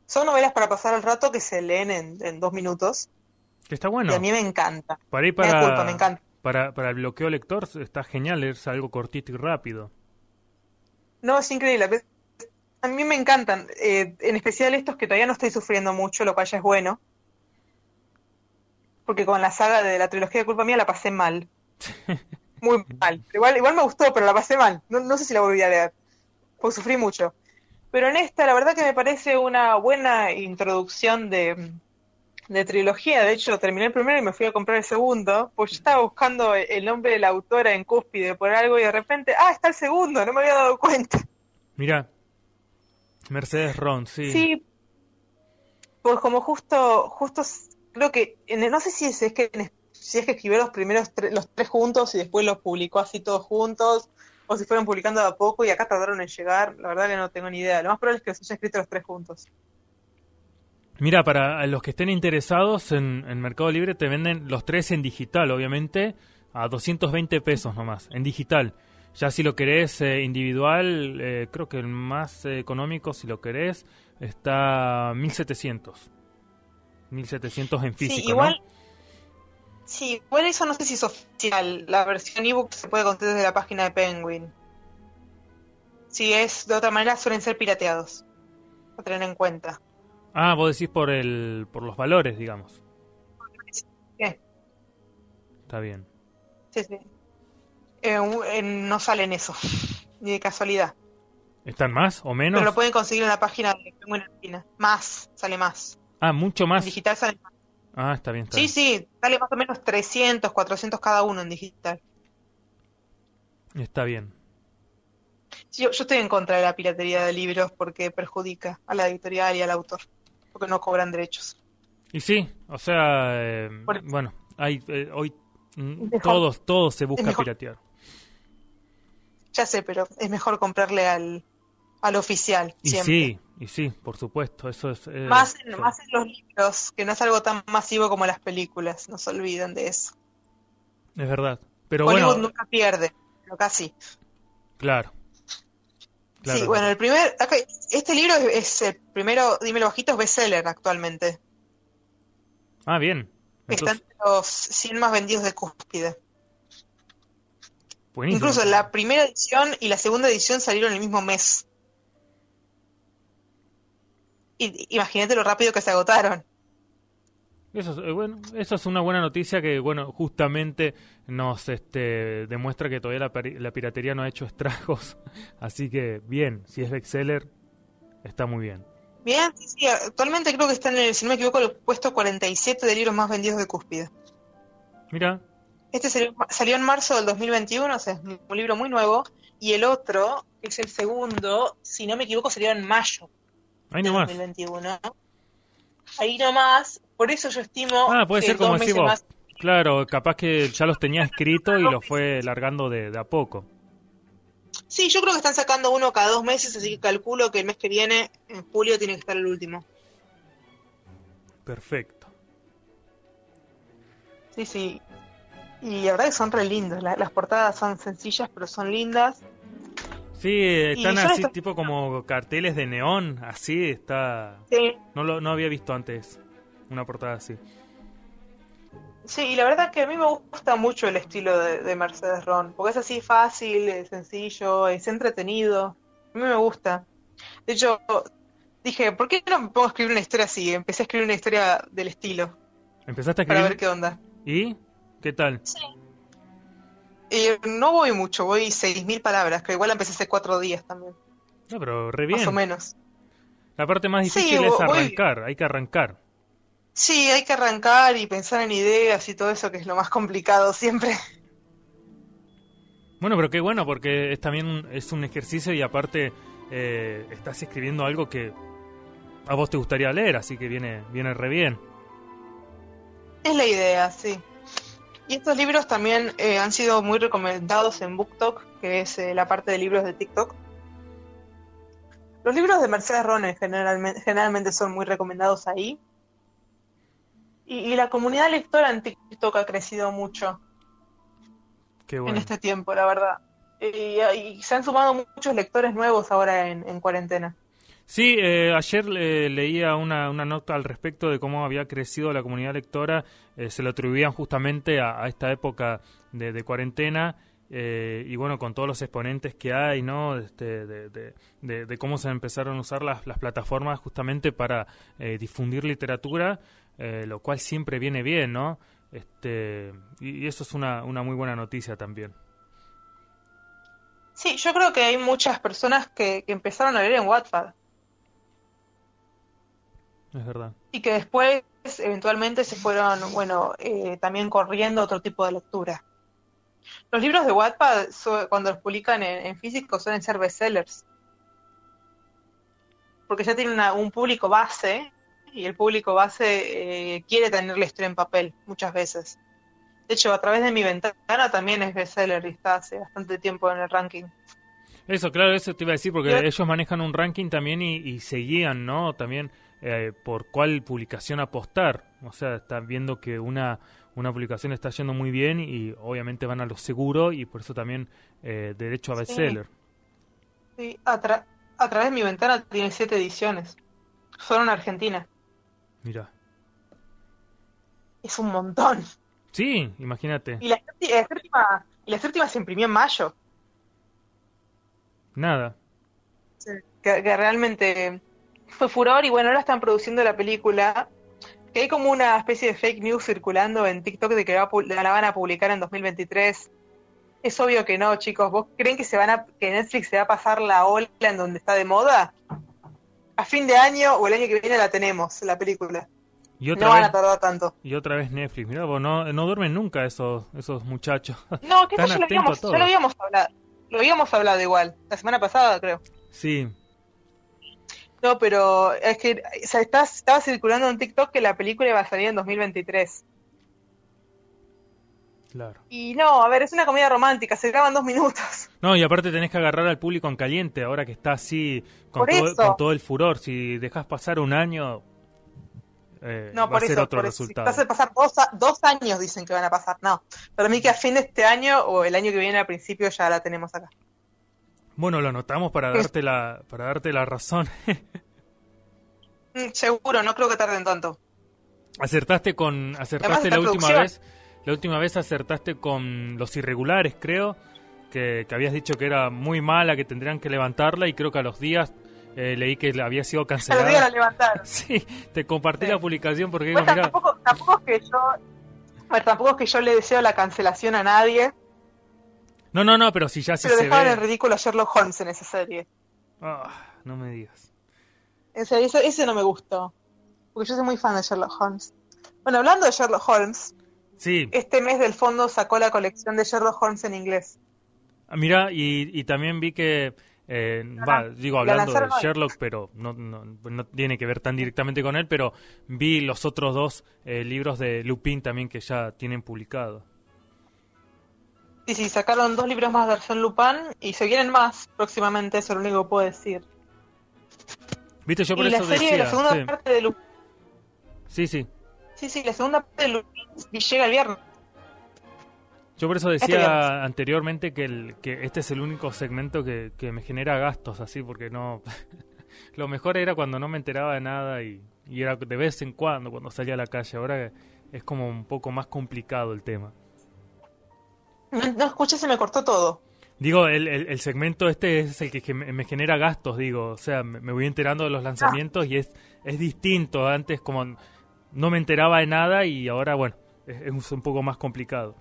Son novelas para pasar el rato que se leen en, en dos minutos está bueno. Y a mí me encanta. Para ir para, me encanta. Para, para el bloqueo lector está genial es algo cortito y rápido. No, es increíble. A mí me encantan, eh, en especial estos que todavía no estoy sufriendo mucho, lo cual ya es bueno. Porque con la saga de la trilogía de culpa mía la pasé mal. [LAUGHS] Muy mal. Igual, igual me gustó, pero la pasé mal. No, no sé si la volví a leer. Porque sufrí mucho. Pero en esta, la verdad que me parece una buena introducción de, de trilogía. De hecho, terminé el primero y me fui a comprar el segundo, pues yo estaba buscando el nombre de la autora en cúspide por algo y de repente, ah, está el segundo, no me había dado cuenta. Mira, Mercedes Ron, sí. Sí, pues como justo, justo, creo que, no sé si es, es que si es que escribió los primeros los tres juntos y después los publicó así todos juntos, o si fueron publicando de a poco y acá tardaron en llegar, la verdad que no tengo ni idea. Lo más probable es que los haya escrito los tres juntos. Mira, para los que estén interesados en, en Mercado Libre te venden los tres en digital, obviamente, a 220 pesos nomás, en digital. Ya si lo querés eh, individual, eh, creo que el más eh, económico, si lo querés, está 1700. 1700 en físico, sí, igual, Sí, igual eso no sé si es oficial. La versión ebook se puede conseguir desde la página de Penguin. Si es de otra manera, suelen ser pirateados. A tener en cuenta. Ah, vos decís por el por los valores, digamos. ¿Qué? Está bien. Sí, sí. Eh, no salen eso, ni de casualidad. ¿Están más o menos? Pero lo pueden conseguir en la página de Penguin Más, sale más. Ah, mucho más. En digital sale más. Ah, está bien. Está sí, bien. sí, sale más o menos 300, 400 cada uno en digital. Está bien. Sí, yo, yo estoy en contra de la piratería de libros porque perjudica a la editorial y al autor, porque no cobran derechos. Y sí, o sea, eh, bueno, hay eh, hoy mm, mejor- todos todos se busca piratear. Ya sé, pero es mejor comprarle al, al oficial Y siempre. sí, y sí, por supuesto, eso es eh, Más en, más en los libros, que no es algo tan masivo como las películas, no se olviden de eso. es verdad. Pero Hollywood bueno, nunca pierde, pero casi. claro. Claro, sí, bueno, el primer, acá- este libro es, es el primero, dímelo bajito, es bestseller actualmente. Ah, bien. Está Entonces, entre los 100 más vendidos de Cúspide. buenísimo. Incluso la primera edición y la segunda edición salieron el mismo mes. Y, imagínate lo rápido que se agotaron. Eso es, eh, bueno, eso es una buena noticia que, bueno, justamente nos este, demuestra que todavía la, piratería no ha hecho estragos. [LAUGHS] Así que, bien, si es bestseller, está muy bien. Bien, sí, sí, actualmente creo que está en el, si no me equivoco, el puesto 47 de libros más vendidos de Cúspide. Mira, Este salió, salió en marzo del 2021, o sea, es un libro muy nuevo. Y el otro, que es el segundo, si no me equivoco, salió en mayo ahí del nomás. 2021. Ahí nomás, por eso yo estimo Ah, puede que ser como dos decís meses vos. más. Claro, capaz que ya los tenía escrito y los fue largando de, de a poco. Sí, yo creo que están sacando uno cada dos meses, así que calculo que el mes que viene, en julio, tiene que estar el último. Perfecto. Sí, sí. Y la verdad que son re lindos. la- las portadas son sencillas, pero son lindas. Sí, están así, tipo como carteles de neón, así está. Sí, No lo no había visto antes una portada así. sí, y la verdad que a mí me gusta mucho el estilo de, de Mercedes Ron, porque es así fácil, es sencillo, es entretenido. A mí me gusta. De hecho, dije, ¿por qué no me pongo a escribir una historia así? Empecé a escribir una historia del estilo, ¿Empezaste a para ver escribir? qué onda. ¿Y? ¿Qué tal? Eh, no voy mucho, voy 6.000 palabras, que igual la empecé hace cuatro días también, No, pero re más o bien. menos. La parte más Sí, difícil es voy- arrancar, hay que arrancar. Sí, hay que arrancar y pensar en ideas y todo eso, que es lo más complicado siempre. Bueno, pero qué bueno porque es también un- es un ejercicio y aparte eh, estás escribiendo algo que a vos te gustaría leer, así que viene viene re bien. Es la idea, sí. Y estos libros también eh, han sido muy recomendados en BookTok, que es eh, la parte de libros de TikTok. Los libros de Mercedes Ronen generalmente, generalmente son muy recomendados ahí. Y, y la comunidad lectora en TikTok ha crecido mucho Qué en este tiempo, la verdad. Y, y se han sumado muchos lectores nuevos ahora en, en cuarentena. Sí, eh, ayer eh, leía una, una nota al respecto de cómo había crecido la comunidad lectora. eh, se lo atribuían justamente a, a esta época de, de cuarentena. eh, y bueno, con todos los exponentes que hay, ¿no? Este, de, de- de- de cómo se empezaron a usar las, las plataformas justamente para eh, difundir literatura, eh, lo cual siempre viene bien, ¿no? Este, y, y eso es una, una muy buena noticia también. Sí, yo creo que hay muchas personas que, que empezaron a leer en Wattpad. Es verdad. y que después eventualmente se fueron, bueno, eh, también corriendo otro tipo de lectura. Los libros de Wattpad, cuando los publican en, en físico, suelen ser bestsellers. Porque ya tienen una- un público base, y el público base eh, quiere tener la historia en papel muchas veces. De hecho, a través de mi ventana también es bestseller y está hace bastante tiempo en el ranking. Eso, claro, eso te iba a decir, porque ellos manejan un ranking también y, y se guían, ¿no? También eh, por cuál publicación apostar. O sea, están viendo que una, una publicación está yendo muy bien y obviamente van a lo seguro y por eso también eh, derecho a bestseller. Sí, a, a través de mi ventana tiene siete ediciones. Solo en Argentina. Mira. Es un montón. Sí, imagínate. Y la, séptima, y la séptima se imprimió en mayo. Nada. que, realmente fue furor y bueno, ahora están produciendo la película. Que hay como una especie de fake news circulando en TikTok de que la van a publicar en 2023. Es obvio que no, chicos. ¿Vos creen que se van a, que Netflix se va a pasar la ola en donde está de moda? A fin de año o el año que viene la tenemos, la película. Y otra no vez, van a tardar tanto. Y otra vez Netflix. Mira, vos no, no duermen nunca esos, esos muchachos. [LAUGHS] No, que eso ya lo, habíamos, ya lo habíamos hablado. Lo habíamos hablado igual, la semana pasada, creo. Sí. No, pero es que o sea, estaba circulando en TikTok que la película iba a salir en 2023. Claro. Y no, a ver, es una comedia romántica, se graban dos minutos. No, y aparte tenés que agarrar al público en caliente, ahora que está así, con, todo, con todo, el furor. Si dejas pasar un año, eh, no, va a ser eso, otro resultado. Si pasar dos, dos, años, dicen que van a pasar. No, para mí que a fin de este año o el año que viene al principio ya la tenemos acá. Bueno, lo anotamos para darte la, para darte la razón. [LAUGHS] Mm, seguro, no creo que tarden tanto. Acertaste con, acertaste la última vez, la última vez acertaste con los irregulares, creo, que, que habías dicho que era muy mala, que tendrían que levantarla y creo que a los días eh, leí que había sido [LAUGHS] cancelada. día la levantaron. [LAUGHS] sí, te compartí la publicación porque bueno, tampoco, tampoco, es que yo, tampoco es que yo le deseo la cancelación a nadie. No, no, no, pero si ya se pero se dejaban ve. en ridículo a Sherlock Holmes en esa serie. Ah, no me digas. En serio, ese, ese no me gustó. Porque yo soy muy fan de Sherlock Holmes. Bueno, hablando de Sherlock Holmes, Sí, este mes del fondo sacó la colección de Sherlock Holmes en inglés. ah, mira, y, y también vi que, eh, va, digo, la hablando de. Sherlock, pero no, no, no tiene que ver tan directamente con él, pero vi los otros dos eh, libros de Lupin también que ya tienen publicado. Sí, sí, sacaron dos libros más de versión Lupin y se vienen más próximamente, eso es lo único que puedo decir. Viste, yo por y la eso serie, decía, la segunda sí, parte de Lupin, sí, sí. Sí, sí, la segunda parte de Lupin llega el viernes. Yo por eso Este decía anteriormente que, el, que este es el único segmento que, que me genera gastos así, porque no... [LAUGHS] Lo mejor era cuando no me enteraba de nada y, y era de vez en cuando cuando salía a la calle. Ahora es como un poco más complicado el tema. No, no escuché, se me cortó todo. Digo, el, el, el segmento este es el que, me, genera gastos, digo. O sea, me, me voy enterando de los lanzamientos y es, es distinto. Antes como no me enteraba de nada y ahora, bueno, es, es un poco más complicado.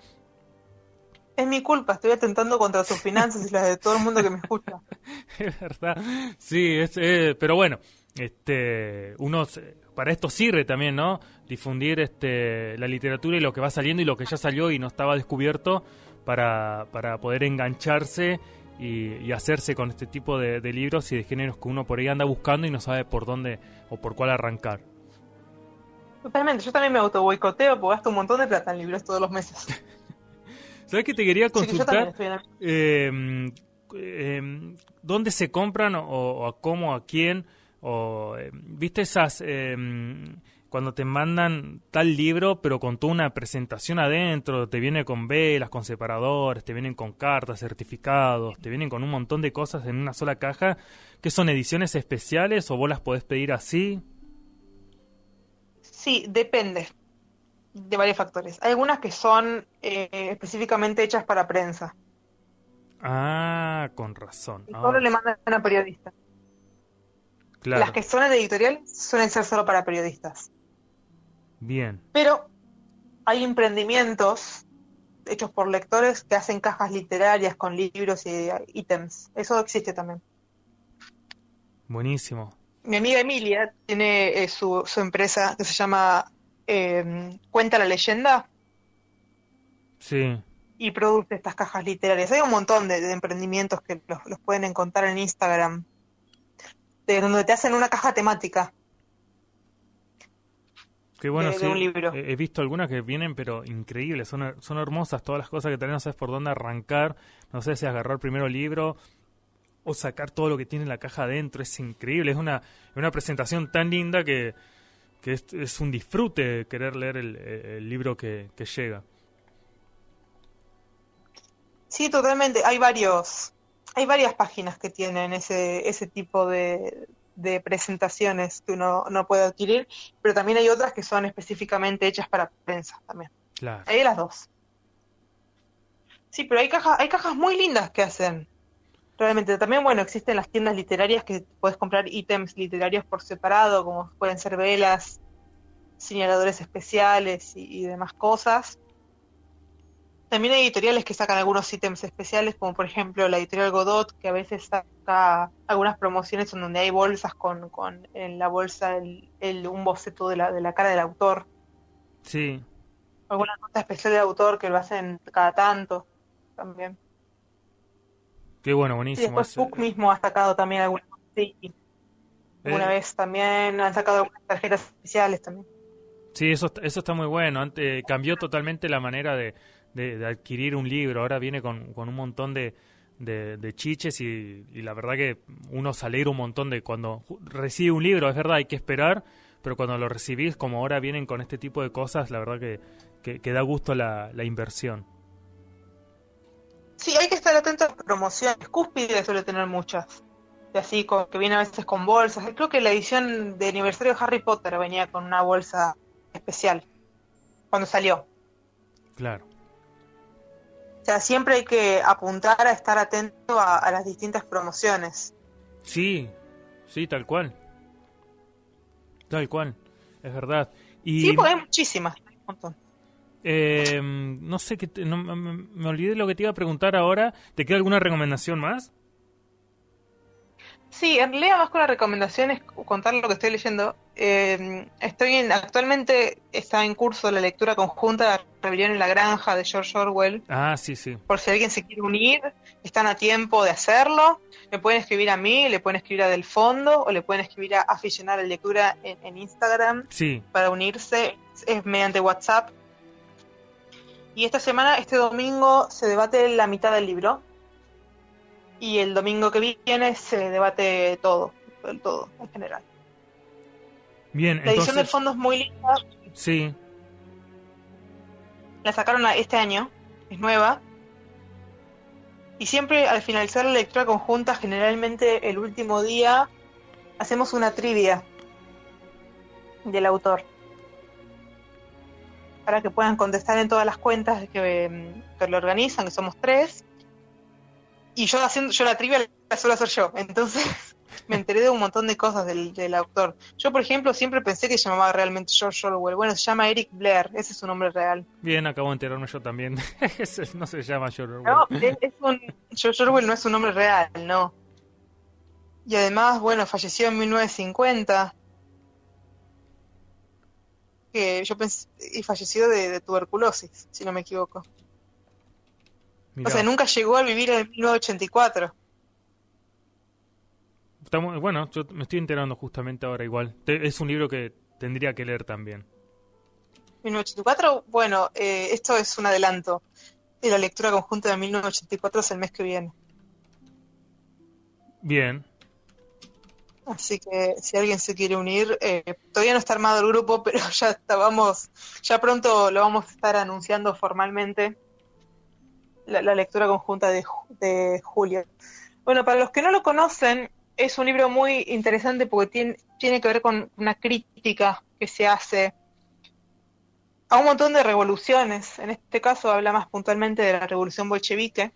Es mi culpa, estoy atentando contra tus finanzas y las de todo el mundo que me escucha. [LAUGHS] Es verdad. Sí, es, eh, pero bueno, este, uno se- para esto sirve también, ¿no? Difundir este, la literatura y lo que va saliendo y lo que ya salió y no estaba descubierto para, para poder engancharse y, y hacerse con este tipo de, de libros y de géneros que uno por ahí anda buscando y no sabe por dónde o por cuál arrancar. Totalmente, yo también me auto boicoteo porque gasto un montón de plata en libros todos los meses. [LAUGHS] ¿Sabes que te quería que consultar? en el- eh, eh, ¿Dónde se compran o, o a cómo, a quién? O, eh, ¿Viste esas... eh, cuando te mandan tal libro, pero con toda una presentación adentro, te viene con velas, con separadores, te vienen con cartas, certificados, te vienen con un montón de cosas en una sola caja, que son ediciones especiales o vos las podés pedir así? Sí, depende de varios factores. Hay algunas que son eh, específicamente hechas para prensa. Ah, con razón. Y Ah, solo le mandan a periodistas. claro, Las que son en editorial suelen ser solo para periodistas. bien. Pero hay emprendimientos hechos por lectores que hacen cajas literarias con libros y ítems. Eso existe también. Buenísimo. Mi amiga Emilia tiene eh, su, su empresa que se llama eh, Cuenta la leyenda Sí. y produce estas cajas literarias. Hay un montón de, de emprendimientos que los, los pueden encontrar en Instagram, de donde te hacen una caja temática. Qué bueno, de- un libro. He visto algunas que vienen, pero increíbles. Son, son hermosas todas las cosas que tenés. No sabes por dónde arrancar. No sé si agarrar primero el libro o sacar todo lo que tiene la caja adentro. Es increíble. Es una, una presentación tan linda que, que es, es un disfrute querer leer el, el libro que, que llega. Sí, totalmente. Hay varios, hay varias páginas que tienen ese, ese tipo de, de presentaciones que uno no puede adquirir, pero también hay otras que son específicamente hechas para prensa también. Claro. Hay de las dos. Sí, pero hay cajas, hay cajas muy lindas que hacen. Realmente, también, bueno, existen las tiendas literarias que puedes comprar ítems literarios por separado, como pueden ser velas, señaladores especiales y, y demás cosas. También hay editoriales que sacan algunos ítems especiales, como por ejemplo la editorial Godot, que a veces saca algunas promociones en donde hay bolsas con, con en la bolsa el, el- un boceto de la, de la cara del autor Sí. alguna nota especial de autor que lo hacen cada tanto también. Qué bueno, Y buenísimo. después Es- Book mismo ha sacado también alguna sí, alguna eh, vez también han sacado algunas tarjetas especiales también. Sí, eso, eso está muy bueno. Antes, cambió totalmente la manera de, de- de adquirir un libro. Ahora viene con, con un montón de, de, de chiches y, y la verdad que uno se alegra un montón de cuando recibe un libro. Es verdad, hay que esperar, pero cuando lo recibís, como ahora vienen con este tipo de cosas, la verdad que, que, que da gusto la, la inversión. Sí, hay que estar atento a promociones. Cúspide suele tener muchas. Y así, con, que viene a veces con bolsas. Creo que la edición de aniversario de Harry Potter venía con una bolsa especial cuando salió. Claro. O sea, siempre hay que apuntar a estar atento a, a las distintas promociones. Sí, sí, tal cual. Tal cual, es verdad. Y, Sí, porque hay muchísimas. hay un montón. Eh, no sé, qué no, me, me olvidé lo que te iba a preguntar ahora. ¿Te queda alguna recomendación más? Sí, en realidad más con la recomendación es contar lo que estoy leyendo. Eh, estoy en, actualmente está en curso la lectura conjunta de la Rebelión en la Granja de George Orwell. Ah, sí, sí. Por si alguien se quiere unir, están a tiempo de hacerlo. Me pueden escribir a mí, le pueden escribir a Del Fondo o le pueden escribir a Aficionar a la Lectura en, en Instagram Sí, para unirse. Es mediante WhatsApp. Y esta semana, este domingo, se debate la mitad del libro. Y el domingo que viene se debate todo, el todo en general. bien. La edición del fondo es muy linda, sí, la sacaron este año, es nueva. Y siempre al finalizar la lectura conjunta, generalmente el último día, hacemos una trivia del autor. Para que puedan contestar en todas las cuentas que, mm, que lo organizan, que somos tres. Y yo haciendo, yo la trivia la suelo hacer yo. Entonces [LAUGHS] me enteré de un montón de cosas del, del autor. Yo, por ejemplo, siempre pensé que se llamaba realmente George Orwell. Bueno, se llama Eric Blair, ese es su nombre real. bien, acabo de enterarme yo también. [LAUGHS] No se llama George Orwell. No, es, es un, George Orwell no es un nombre real, no. Y además, bueno, falleció en 1950. Que yo pensé, y falleció de, de tuberculosis, si no me equivoco. Mirá, O sea, nunca llegó a vivir en 1984. está muy- bueno, yo me estoy enterando justamente ahora igual. Te- es un libro que tendría que leer también. 1984, bueno, eh, esto es un adelanto. Y la lectura conjunta de 1984 es el mes que viene. Bien, Así que si alguien se quiere unir, eh, todavía no está armado el grupo, [LAUGHS] pero ya estábamos, ya pronto lo vamos a estar anunciando formalmente la, lectura conjunta de, de Julio. Bueno, para los que no lo conocen, es un libro muy interesante porque tiene, tiene que ver con una crítica que se hace a un montón de revoluciones. En este caso habla más puntualmente de la revolución bolchevique.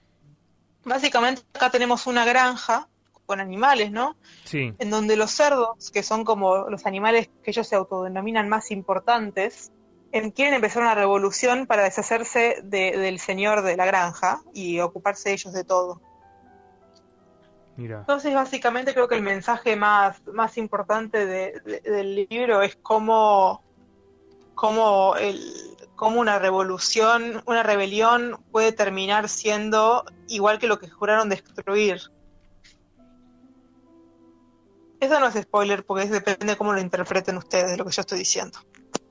Básicamente acá tenemos una granja con animales, ¿no? sí, en donde los cerdos, que son como los animales que ellos se autodenominan más importantes, em, quieren empezar una revolución para deshacerse de- del señor de la granja y ocuparse ellos de todo. mira. Entonces, básicamente creo que el mensaje más, más importante de- de- del libro es cómo, cómo, el, cómo una revolución, una rebelión puede terminar siendo igual que lo que juraron destruir. Eso no es spoiler porque depende de cómo lo interpreten ustedes de lo que yo estoy diciendo.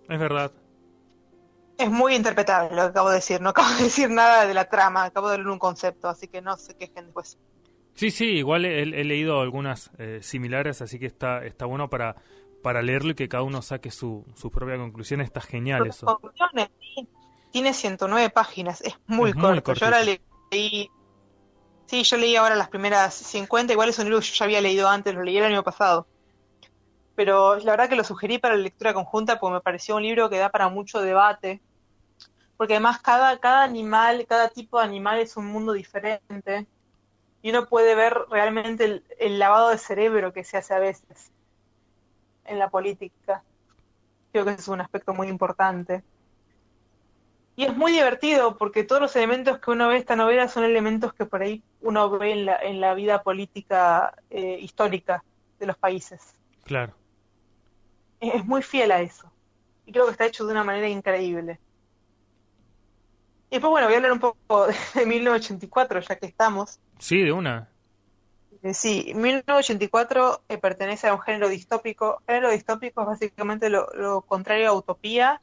Es verdad. Es muy interpretable lo que acabo de decir. No acabo de decir nada de la trama, acabo de leer un concepto, así que no se quejen después. Sí, sí, igual he, he leído algunas eh, similares, así que está, está bueno para, para leerlo y que cada uno saque su, su propia conclusión. Está genial eso. Tiene 109 páginas, es muy Es muy corto. yo ahora leí. Sí, yo leí ahora las primeras 50, igual es un libro que yo ya había leído antes, lo leí el año pasado. Pero la verdad que lo sugerí para la lectura conjunta porque me pareció un libro que da para mucho debate. Porque además cada, cada animal, cada tipo de animal es un mundo diferente. Y uno puede ver realmente el, el lavado de cerebro que se hace a veces en la política. Creo que es un aspecto muy importante. Y es muy divertido porque todos los elementos que uno ve en esta novela son elementos que por ahí uno ve en la, en la vida política eh, histórica de los países. Claro. Es, es muy fiel a eso. Y creo que está hecho de una manera increíble. Y después, bueno, voy a hablar un poco [LAUGHS] de 1984, ya que estamos. Sí, de una. Eh, Sí, 1984 eh, pertenece a un género distópico. Género distópico es básicamente lo, lo contrario a utopía,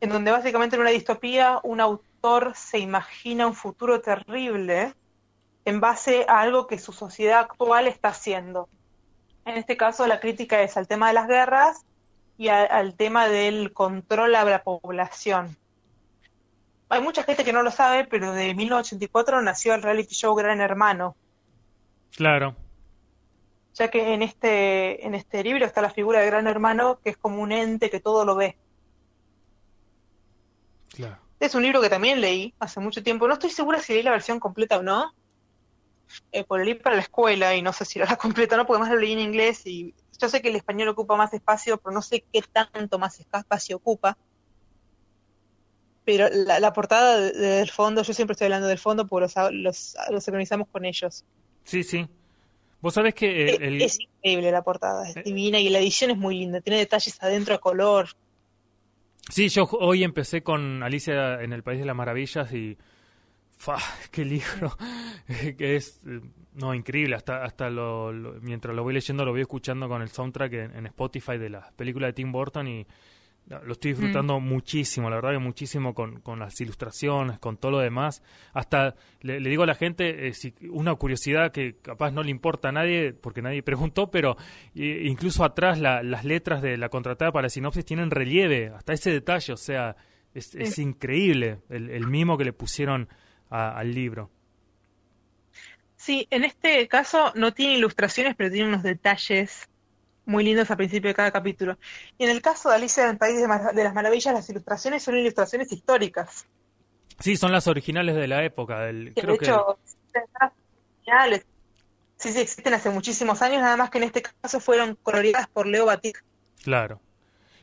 en donde básicamente en una distopía un autor se imagina un futuro terrible en base a algo que su sociedad actual está haciendo. En este caso la crítica es al tema de las guerras y a- al tema del control a la población. Hay mucha gente que no lo sabe, pero de 1984 nació el reality show Gran Hermano, Claro. ya que en este, en este libro está la figura de Gran Hermano, que es como un ente que todo lo ve. Claro. Es un libro que también leí hace mucho tiempo. No estoy segura si leí la versión completa o no. Eh, por leí para la escuela y no sé si era la [LAUGHS] completa o no, porque más lo leí en inglés y yo sé que el español ocupa más espacio, pero no sé qué tanto más espacio ocupa. Pero la, la portada de- del fondo, yo siempre estoy hablando del fondo porque los, los, los organizamos con ellos. Sí, sí. Vos sabés que Es, el, el- es increíble la portada, es Eh. divina y la edición es muy linda, tiene detalles adentro a color. Sí, yo hoy empecé con Alicia en el País de las Maravillas y... ¡Fa! [LAUGHS] ¡Qué libro! [LAUGHS] que es... eh, No, increíble. Hasta, hasta lo, mientras lo voy leyendo lo voy escuchando con el soundtrack en, Spotify de la película de Tim Burton y lo estoy disfrutando muchísimo, la verdad que muchísimo con, con las ilustraciones, con todo lo demás. Hasta le, le digo a la gente, eh, si una curiosidad que capaz no le importa a nadie, porque nadie [LAUGHS] preguntó, pero eh, incluso atrás la- las letras de la contratada para la sinopsis tienen relieve, hasta ese detalle, o sea, es, es increíble el, el mimo que le pusieron a- al libro. Sí, en este caso no tiene ilustraciones, pero tiene unos detalles muy lindos al principio de cada capítulo. Y en el caso de Alicia en el País de, Mar- de las Maravillas, las ilustraciones son ilustraciones históricas. Sí, son las originales de la época, del, Que creo de que... hecho, existen escenas originales. Sí, sí, existen hace muchísimos años, nada más que en este caso fueron coloreadas por Leo Batik. Claro.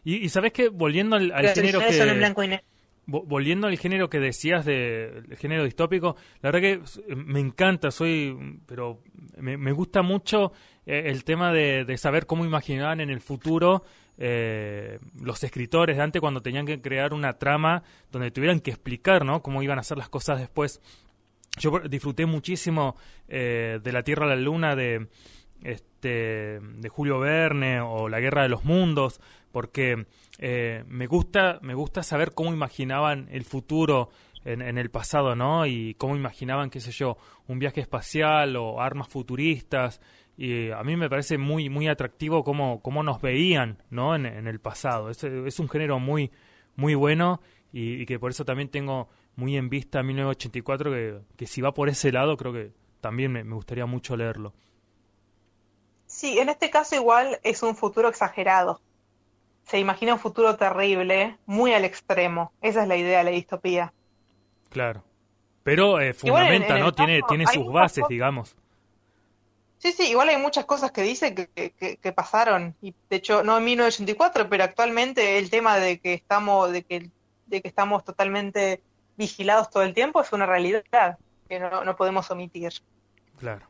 Y, y sabes que volviendo al, al género originales son en que... blanco y negro. Vo- Volviendo al género que decías de el género distópico, la verdad que me encanta, soy, pero me, gusta mucho eh, el tema de, saber cómo imaginaban en el futuro eh, los escritores de antes cuando tenían que crear una trama donde tuvieran que explicar, ¿no? Cómo iban a hacer las cosas después. Yo disfruté muchísimo eh, de La Tierra a la Luna de este de Julio Verne o La Guerra de los Mundos porque eh, me gusta me gusta saber cómo imaginaban el futuro en, el pasado no y cómo imaginaban qué sé yo un viaje espacial o armas futuristas. Y a mí me parece muy muy atractivo cómo, cómo nos veían no en, el pasado. Es, un género muy muy bueno y, y que por eso también tengo muy en vista 1984 que, que si va por ese lado creo que también me, me gustaría mucho leerlo. Sí, en este caso igual es un futuro exagerado. Se imagina un futuro terrible, muy al extremo. Esa es la idea de la distopía. Claro. Pero eh, en- fundamenta, en ¿no? Tiene, tiene sus bases, cosas- digamos. Sí, sí, igual hay muchas cosas que dice que, que, que pasaron. Y de hecho, no en 1984, pero actualmente el tema de que estamos, de que, de que estamos totalmente vigilados todo el tiempo es una realidad que no, no podemos omitir. Claro.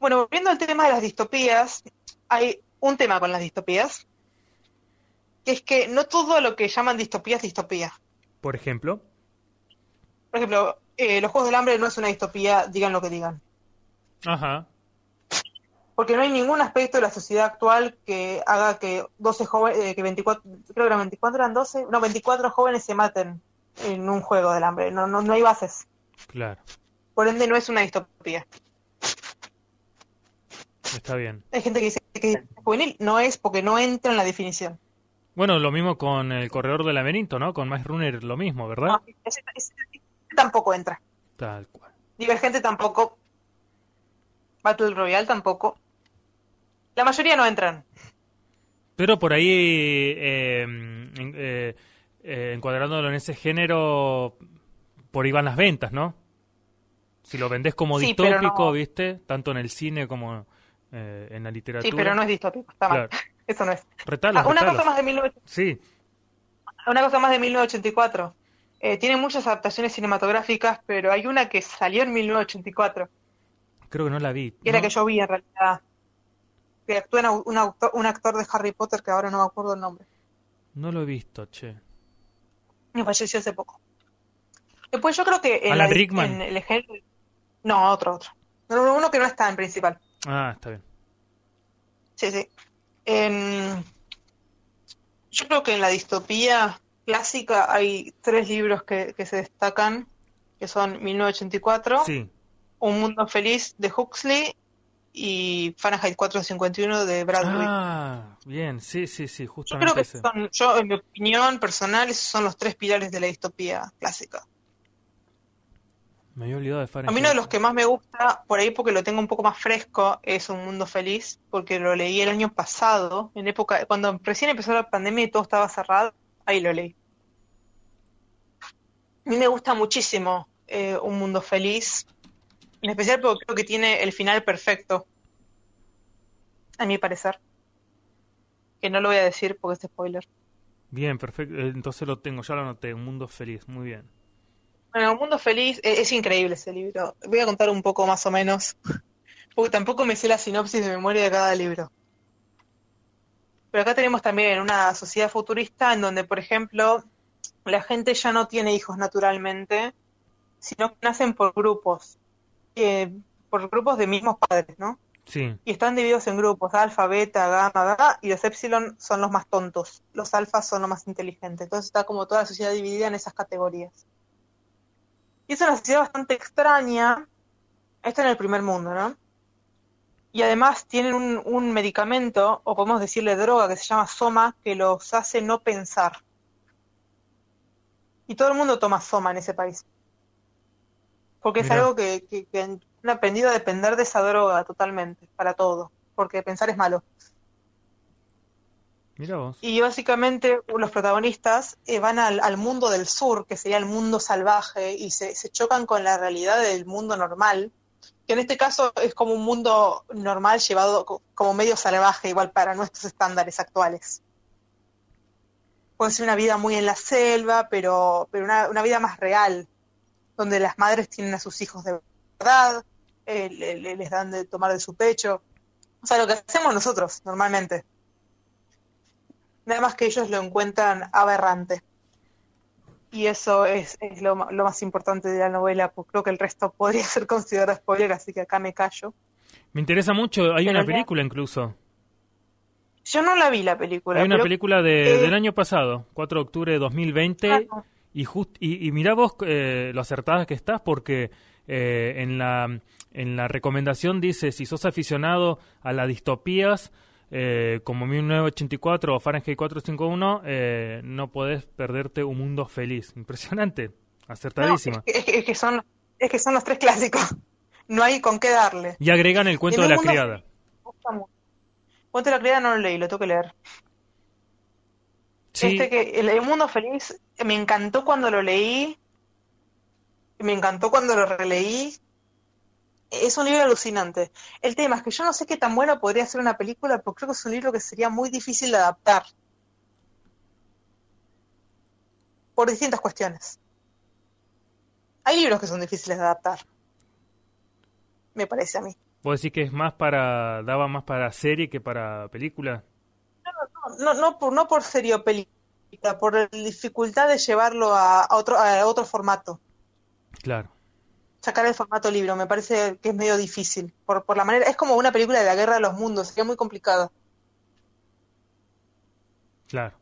Bueno, volviendo al tema de las distopías, hay un tema con las distopías, que es que no todo lo que llaman distopía es distopía. Por ejemplo. Por ejemplo, eh, los Juegos del Hambre no es una distopía, digan lo que digan. Ajá. porque no hay ningún aspecto de la sociedad actual que haga que 12 jóvenes, eh, que 24, creo que eran 24, eran 12, no, 24 jóvenes se maten en un juego del hambre. No, no, no hay bases. Claro. Por ende, no es una distopía. Está bien. Hay gente que dice que es juvenil. No es porque no entra en la definición. Bueno, lo mismo con el corredor del laberinto, ¿no? Con Maze Runner lo mismo, ¿verdad? No, ese, ese- ese tampoco entra. Tal cual. Divergente tampoco. Battle Royale tampoco. La mayoría no entran. Pero por ahí, eh, eh, eh, encuadrándolo en ese género, por ahí van las ventas, ¿no? Si lo vendés como Sí, distópico, no- ¿viste? Tanto en el cine como eh, en la literatura. Sí, pero no es distópico. Está mal. Claro. Eso no es. Retalos, Ah, una retalos. cosa más de 19... Sí, Una cosa más de 1984. Eh, tiene muchas adaptaciones cinematográficas, pero hay una que salió en 1984, creo que no la vi. que ¿no? que yo vi en realidad. Que actúa en un, autor, un actor de Harry Potter que ahora no me acuerdo el nombre. No lo he visto, che. Me falleció hace poco. Después yo creo que en, la- Rickman. en el ejemplo... No, otro, otro. No, Uno que no está en principal. Ah, está bien. Sí, sí. En- Yo creo que en la distopía clásica hay tres libros que, que se destacan, que son 1984, Sí, Un mundo feliz de Huxley y Fahrenheit 451 de Bradbury. Ah, bien, sí, sí, sí, yo justamente creo que ese. son, yo en mi opinión personal, esos son los tres pilares de la distopía clásica. Me había olvidado de A Fahrenheit. mí uno de los que más me gusta, por ahí porque lo tengo un poco más fresco, es Un Mundo Feliz, porque lo leí el año pasado, en época, cuando recién empezó la pandemia y todo estaba cerrado, ahí lo leí. A mí me gusta muchísimo eh, Un Mundo Feliz, en especial porque creo que tiene el final perfecto, a mi parecer. Que no lo voy a decir porque es spoiler. Bien, perfecto. Eh, Entonces lo tengo, ya lo anoté. Un mundo feliz, muy bien. Bueno, Un Mundo Feliz eh, es increíble ese libro. Voy a contar un poco más o menos, [LAUGHS] porque tampoco me sé la sinopsis de memoria de cada libro. Pero acá tenemos también una sociedad futurista en donde, por ejemplo, la gente ya no tiene hijos naturalmente, sino que nacen por grupos, eh, por grupos de mismos padres, ¿no? Sí, Y están divididos en grupos, alfa, beta, gamma, gamma, y los epsilon son los más tontos, los alfas son los más inteligentes. Entonces está como toda la sociedad dividida en esas categorías. Y es una sociedad bastante extraña, esto en el primer mundo, ¿no? Y además tienen un, un medicamento, o podemos decirle droga, que se llama Soma, que los hace no pensar. Y todo el mundo toma Soma en ese país. Porque es algo que, que, que han aprendido a depender de esa droga totalmente, para todo. Porque pensar es malo. Y básicamente los protagonistas eh, van al, mundo del sur, que sería el mundo salvaje, y se, chocan con la realidad del mundo normal, que en este caso es como un mundo normal llevado co- como medio salvaje, igual para nuestros estándares actuales. Puede ser una vida muy en la selva, pero, pero una, vida más real, donde las madres tienen a sus hijos de verdad, eh, le- le- les dan de tomar de su pecho. O sea, lo que hacemos nosotros normalmente. Nada más que ellos lo encuentran aberrante. Y eso es, es lo, lo más importante de la novela, porque creo que el resto podría ser considerado spoiler, así que acá me callo. Me interesa mucho, hay Pero una ya- película incluso. Yo no la vi la película. Hay una pero- película de, eh, del año pasado, 4 de octubre de 2020. Ah, Y, just, y, y mirá vos eh, lo acertada que estás, porque eh, en, la, en la recomendación dice: si sos aficionado a las distopías, eh, como 1984 o Fahrenheit 451, eh, no podés perderte un mundo feliz. Impresionante, no, acertadísima. es, que, es que son, es que son los tres clásicos. [LAUGHS] No hay con qué darle. Y agregan el cuento En de la criada. Cuento de la criada no lo leí, lo tengo que leer. Sí, Este que el, el mundo feliz me encantó cuando lo leí, me encantó cuando lo releí. Es un libro alucinante. El tema es que yo no sé qué tan bueno podría ser una película, porque creo que es un libro que sería muy difícil de adaptar. Por distintas cuestiones. Hay libros que son difíciles de adaptar. Me parece a mí. vos decís que es más para, daba más para serie que para película. No, no, por, no por serio película, por la dificultad de llevarlo a, a otro, a otro formato. Claro. Sacar el formato libro. Me parece que es medio difícil. Por, por la manera, es como una película de la guerra de los mundos, sería muy complicado. Claro.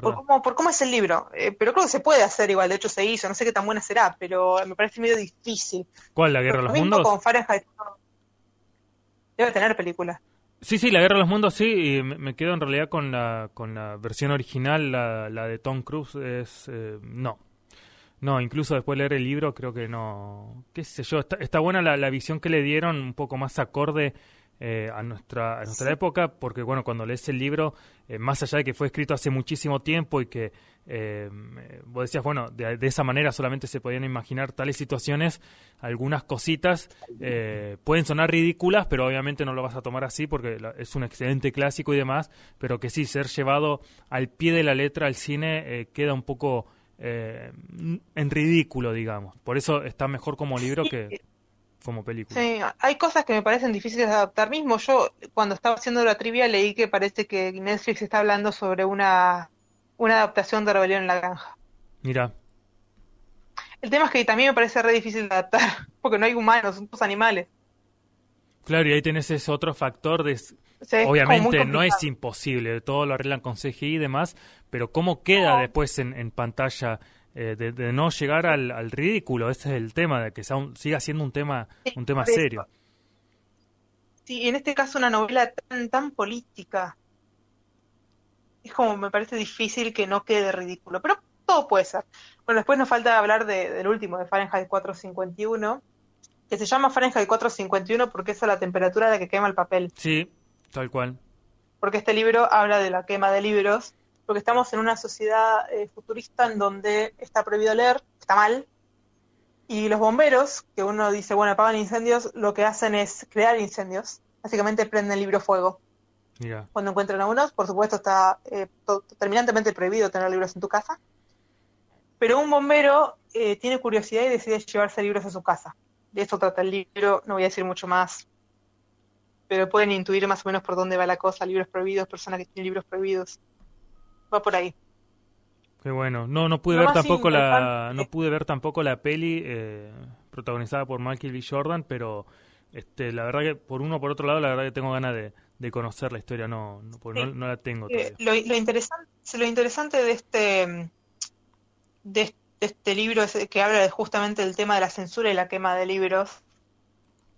por, cómo, por cómo es el libro. Eh, pero creo que se puede hacer igual, de hecho se hizo, no sé qué tan buena será, pero me parece medio difícil. ¿Cuál, la Guerra de los Mundos? Con Fahrenheit. Debe tener película. Sí, sí, la Guerra de los Mundos sí, y me quedo en realidad con la, con la versión original, la, la de Tom Cruise, es... Eh, no. No, incluso después de leer el libro creo que no... qué sé yo, está, está buena la, la visión que le dieron, un poco más acorde eh, a nuestra, a nuestra época, porque bueno, cuando lees el libro, eh, más allá de que fue escrito hace muchísimo tiempo y que eh, vos decías, bueno, de, esa manera solamente se podían imaginar tales situaciones, algunas cositas pueden sonar ridículas, pero obviamente no lo vas a tomar así porque es un excelente clásico y demás, pero que sí, ser llevado al pie de la letra al cine queda un poco en ridículo, digamos. Por eso está mejor como libro que como película. Sí, hay cosas que me parecen difíciles de adaptar mismo. Yo cuando estaba haciendo la trivia leí que parece que Netflix está hablando sobre una, una adaptación de Rebelión en la Granja. Mira. El tema es que también me parece re difícil de adaptar, [LAUGHS] porque no hay humanos, son todos animales. Claro, y ahí tenés ese otro factor de... Obviamente no es imposible, todo lo arreglan con CGI y demás, pero cómo queda después en, en pantalla eh, de, no llegar al, ridículo. Ese es el tema, de que siga siendo un tema, un tema serio. Sí, en este caso una novela tan, tan política. Es como, me parece difícil que no quede ridículo, pero todo puede ser. Bueno, después nos falta hablar del último, de Fahrenheit 451, que se llama Fahrenheit 451 porque es a la temperatura a la que quema el papel. Sí, tal cual. Porque este libro habla de la quema de libros porque estamos en una sociedad eh, futurista en donde está prohibido leer, está mal, y los bomberos, que uno dice, bueno, apagan incendios, lo que hacen es crear incendios, básicamente prenden el libro fuego. Cuando encuentran a unos, por supuesto está eh, terminantemente prohibido tener libros en tu casa, pero un bombero eh, tiene curiosidad y decide llevarse libros a su casa. De eso trata el libro, no voy a decir mucho más, pero pueden intuir más o menos por dónde va la cosa, libros prohibidos, personas que tienen libros prohibidos va por ahí. Qué bueno. No, no pude ver tampoco la, no pude ver tampoco la peli eh, protagonizada por Michael B. Jordan, pero este, la verdad que por uno o por otro lado, la verdad que tengo ganas de, conocer la historia, no, no, la tengo eh, lo, interesante, lo interesante de este, de, este libro es que habla justamente del tema de la censura y la quema de libros,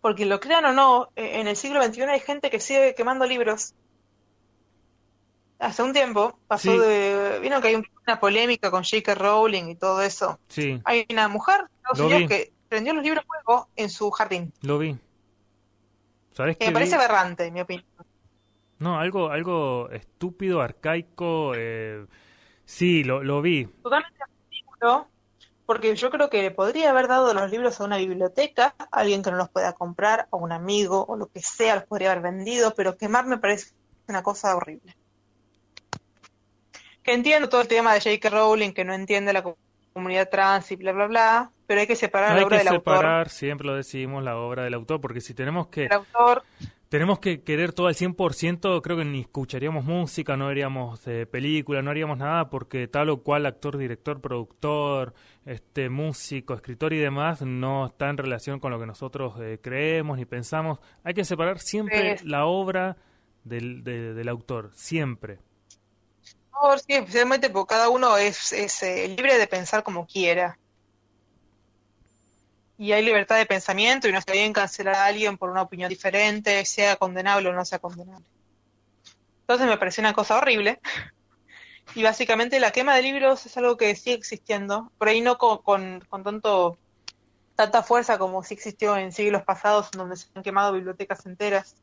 porque lo crean o no, eh, en el siglo XXI hay gente que sigue quemando libros hace un tiempo pasó de. Vieron que hay una polémica con J.K. Rowling y todo eso. Sí. Hay una mujer que prendió los libros fuego en su jardín. Lo vi. ¿Sabes que me parece aberrante, en mi opinión. No, algo, algo estúpido, arcaico. Eh... Sí, lo, lo vi. Totalmente ridículo, porque yo creo que le podría haber dado los libros a una biblioteca, a alguien que no los pueda comprar, a un amigo o lo que sea, los podría haber vendido, pero quemar me parece una cosa horrible entiendo todo el tema de J.K. Rowling, que no entiende la comunidad trans y bla, bla, bla, pero hay que separar la obra del autor. Hay que separar, siempre lo decimos, la obra del autor, porque si tenemos que... El autor... Tenemos que querer todo al 100%, creo que ni escucharíamos música, no haríamos eh, película, no haríamos nada, porque tal o cual actor, director, productor, este músico, escritor y demás no está en relación con lo que nosotros eh, creemos ni pensamos. Hay que separar siempre la obra del, del autor, siempre sí, especialmente porque cada uno es, eh, libre de pensar como quiera. Y hay libertad de pensamiento y no está bien cancelar a alguien por una opinión diferente, sea condenable o no sea condenable. Entonces me pareció una cosa horrible. Y básicamente la quema de libros es algo que sigue existiendo. Por ahí no con, con, tanto tanta fuerza como sí existió en siglos pasados, donde se han quemado bibliotecas enteras.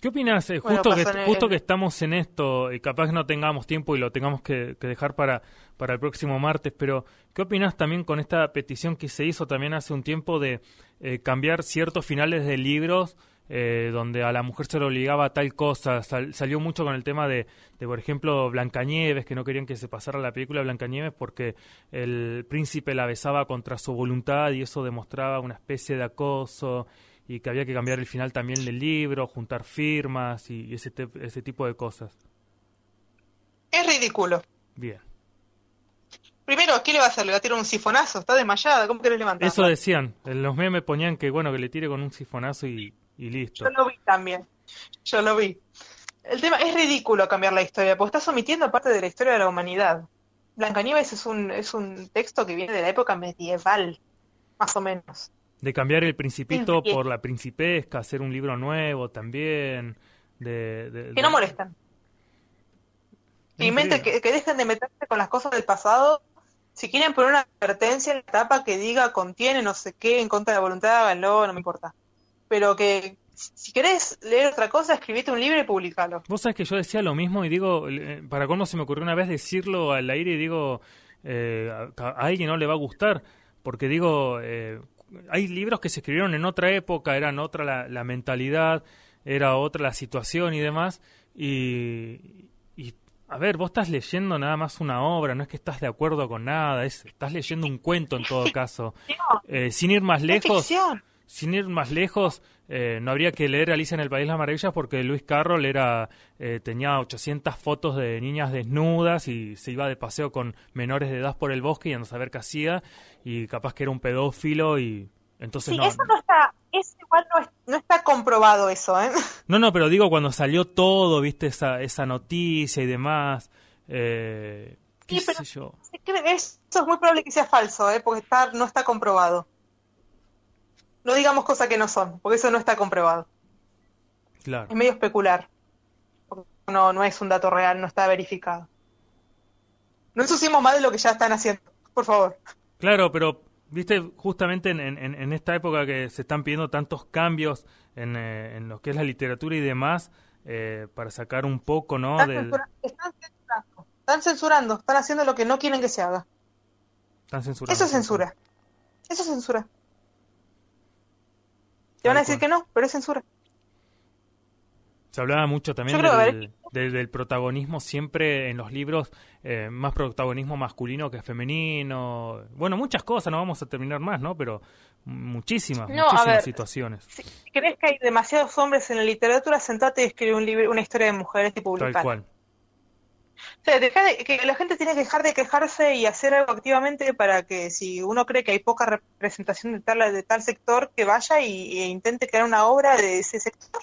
¿Qué opinas? Eh, justo que, justo que estamos en esto, y capaz no tengamos tiempo y lo tengamos que, dejar para, para el próximo martes, pero ¿qué opinas también con esta petición que se hizo también hace un tiempo de eh, cambiar ciertos finales de libros eh, donde a la mujer se le obligaba a tal cosa? salió mucho con el tema de, de, por ejemplo, Blancanieves, que no querían que se pasara la película Blancanieves porque el príncipe la besaba contra su voluntad y eso demostraba una especie de acoso y que había que cambiar el final también del libro, juntar firmas y, ese, ese tipo de cosas. Es ridículo. Bien. Primero, ¿qué le va a hacer? ¿Le va a tirar un sifonazo? Está desmayada, ¿cómo querés levantar? Eso decían, en los memes ponían que bueno, que le tire con un sifonazo y, y listo. Yo lo vi también, yo lo vi. El tema es ridículo cambiar la historia, porque estás omitiendo parte de la historia de la humanidad. Blancanieves es un, es un texto que viene de la época medieval, más o menos. De cambiar el principito Sí. por la principesca, hacer un libro nuevo también. De, de- Que no molestan. Inventen, que, que dejen de meterse con las cosas del pasado. Si quieren poner una advertencia en la tapa que diga contiene no sé qué en contra de la voluntad, háganlo, no me importa. Pero que si querés leer otra cosa, escribite un libro y publicalo. Vos sabés que yo decía lo mismo y digo, eh, para cómo se me ocurrió una vez decirlo al aire y digo, eh, a, alguien no le va a gustar, porque digo, eh, hay libros que se escribieron en otra época, eran otra la, la mentalidad, era otra la situación y demás, y, y, a ver, vos estás leyendo nada más una obra, no es que estás de acuerdo con nada, es, estás leyendo un cuento en todo [LAUGHS] caso. Eh, sin ir más lejos, ficción. Sin ir más lejos, eh, no habría que leer Alicia en el País de las Maravillas porque Luis Carroll era, eh, tenía 800 fotos de niñas desnudas y se iba de paseo con menores de edad por el bosque y a no saber qué hacía y capaz que era un pedófilo y entonces Sí, no, eso no está, eso igual no, es- no está comprobado eso, ¿eh? [LAUGHS] no, no, pero digo cuando salió todo, viste esa, esa noticia y demás, eh, qué Sí, pero- sé yo. Eso es muy probable que sea falso, ¿eh? Porque está, no está comprobado. No digamos cosas que no son, porque eso no está comprobado. Claro. Es medio especular. No, no es un dato real, no está verificado. No ensuciemos más de lo que ya están haciendo, por favor. Claro, pero viste, justamente en, en- en esta época que se están pidiendo tantos cambios en, eh, en lo que es la literatura y demás, eh, para sacar un poco, ¿no? Están, Del, están censurando, están censurando, están haciendo lo que no quieren que se haga. están censurando. Eso es censura. Eso es censura. Te van a Tal decir que no, pero es censura. Se hablaba mucho también del, del- del protagonismo siempre en los libros, eh, más protagonismo masculino que femenino. Bueno, muchas cosas, no vamos a terminar más, ¿no? Pero muchísimas, No, a muchísimas ver. situaciones. Si crees que hay demasiados hombres en la literatura, sentate y escribe un libro, una historia de mujeres y Tal publicala. cual. Sea, deja de- que la gente tiene que dejar de quejarse y hacer algo activamente para que si uno cree que hay poca representación de tal, de tal sector, que vaya y, e intente crear una obra de ese sector.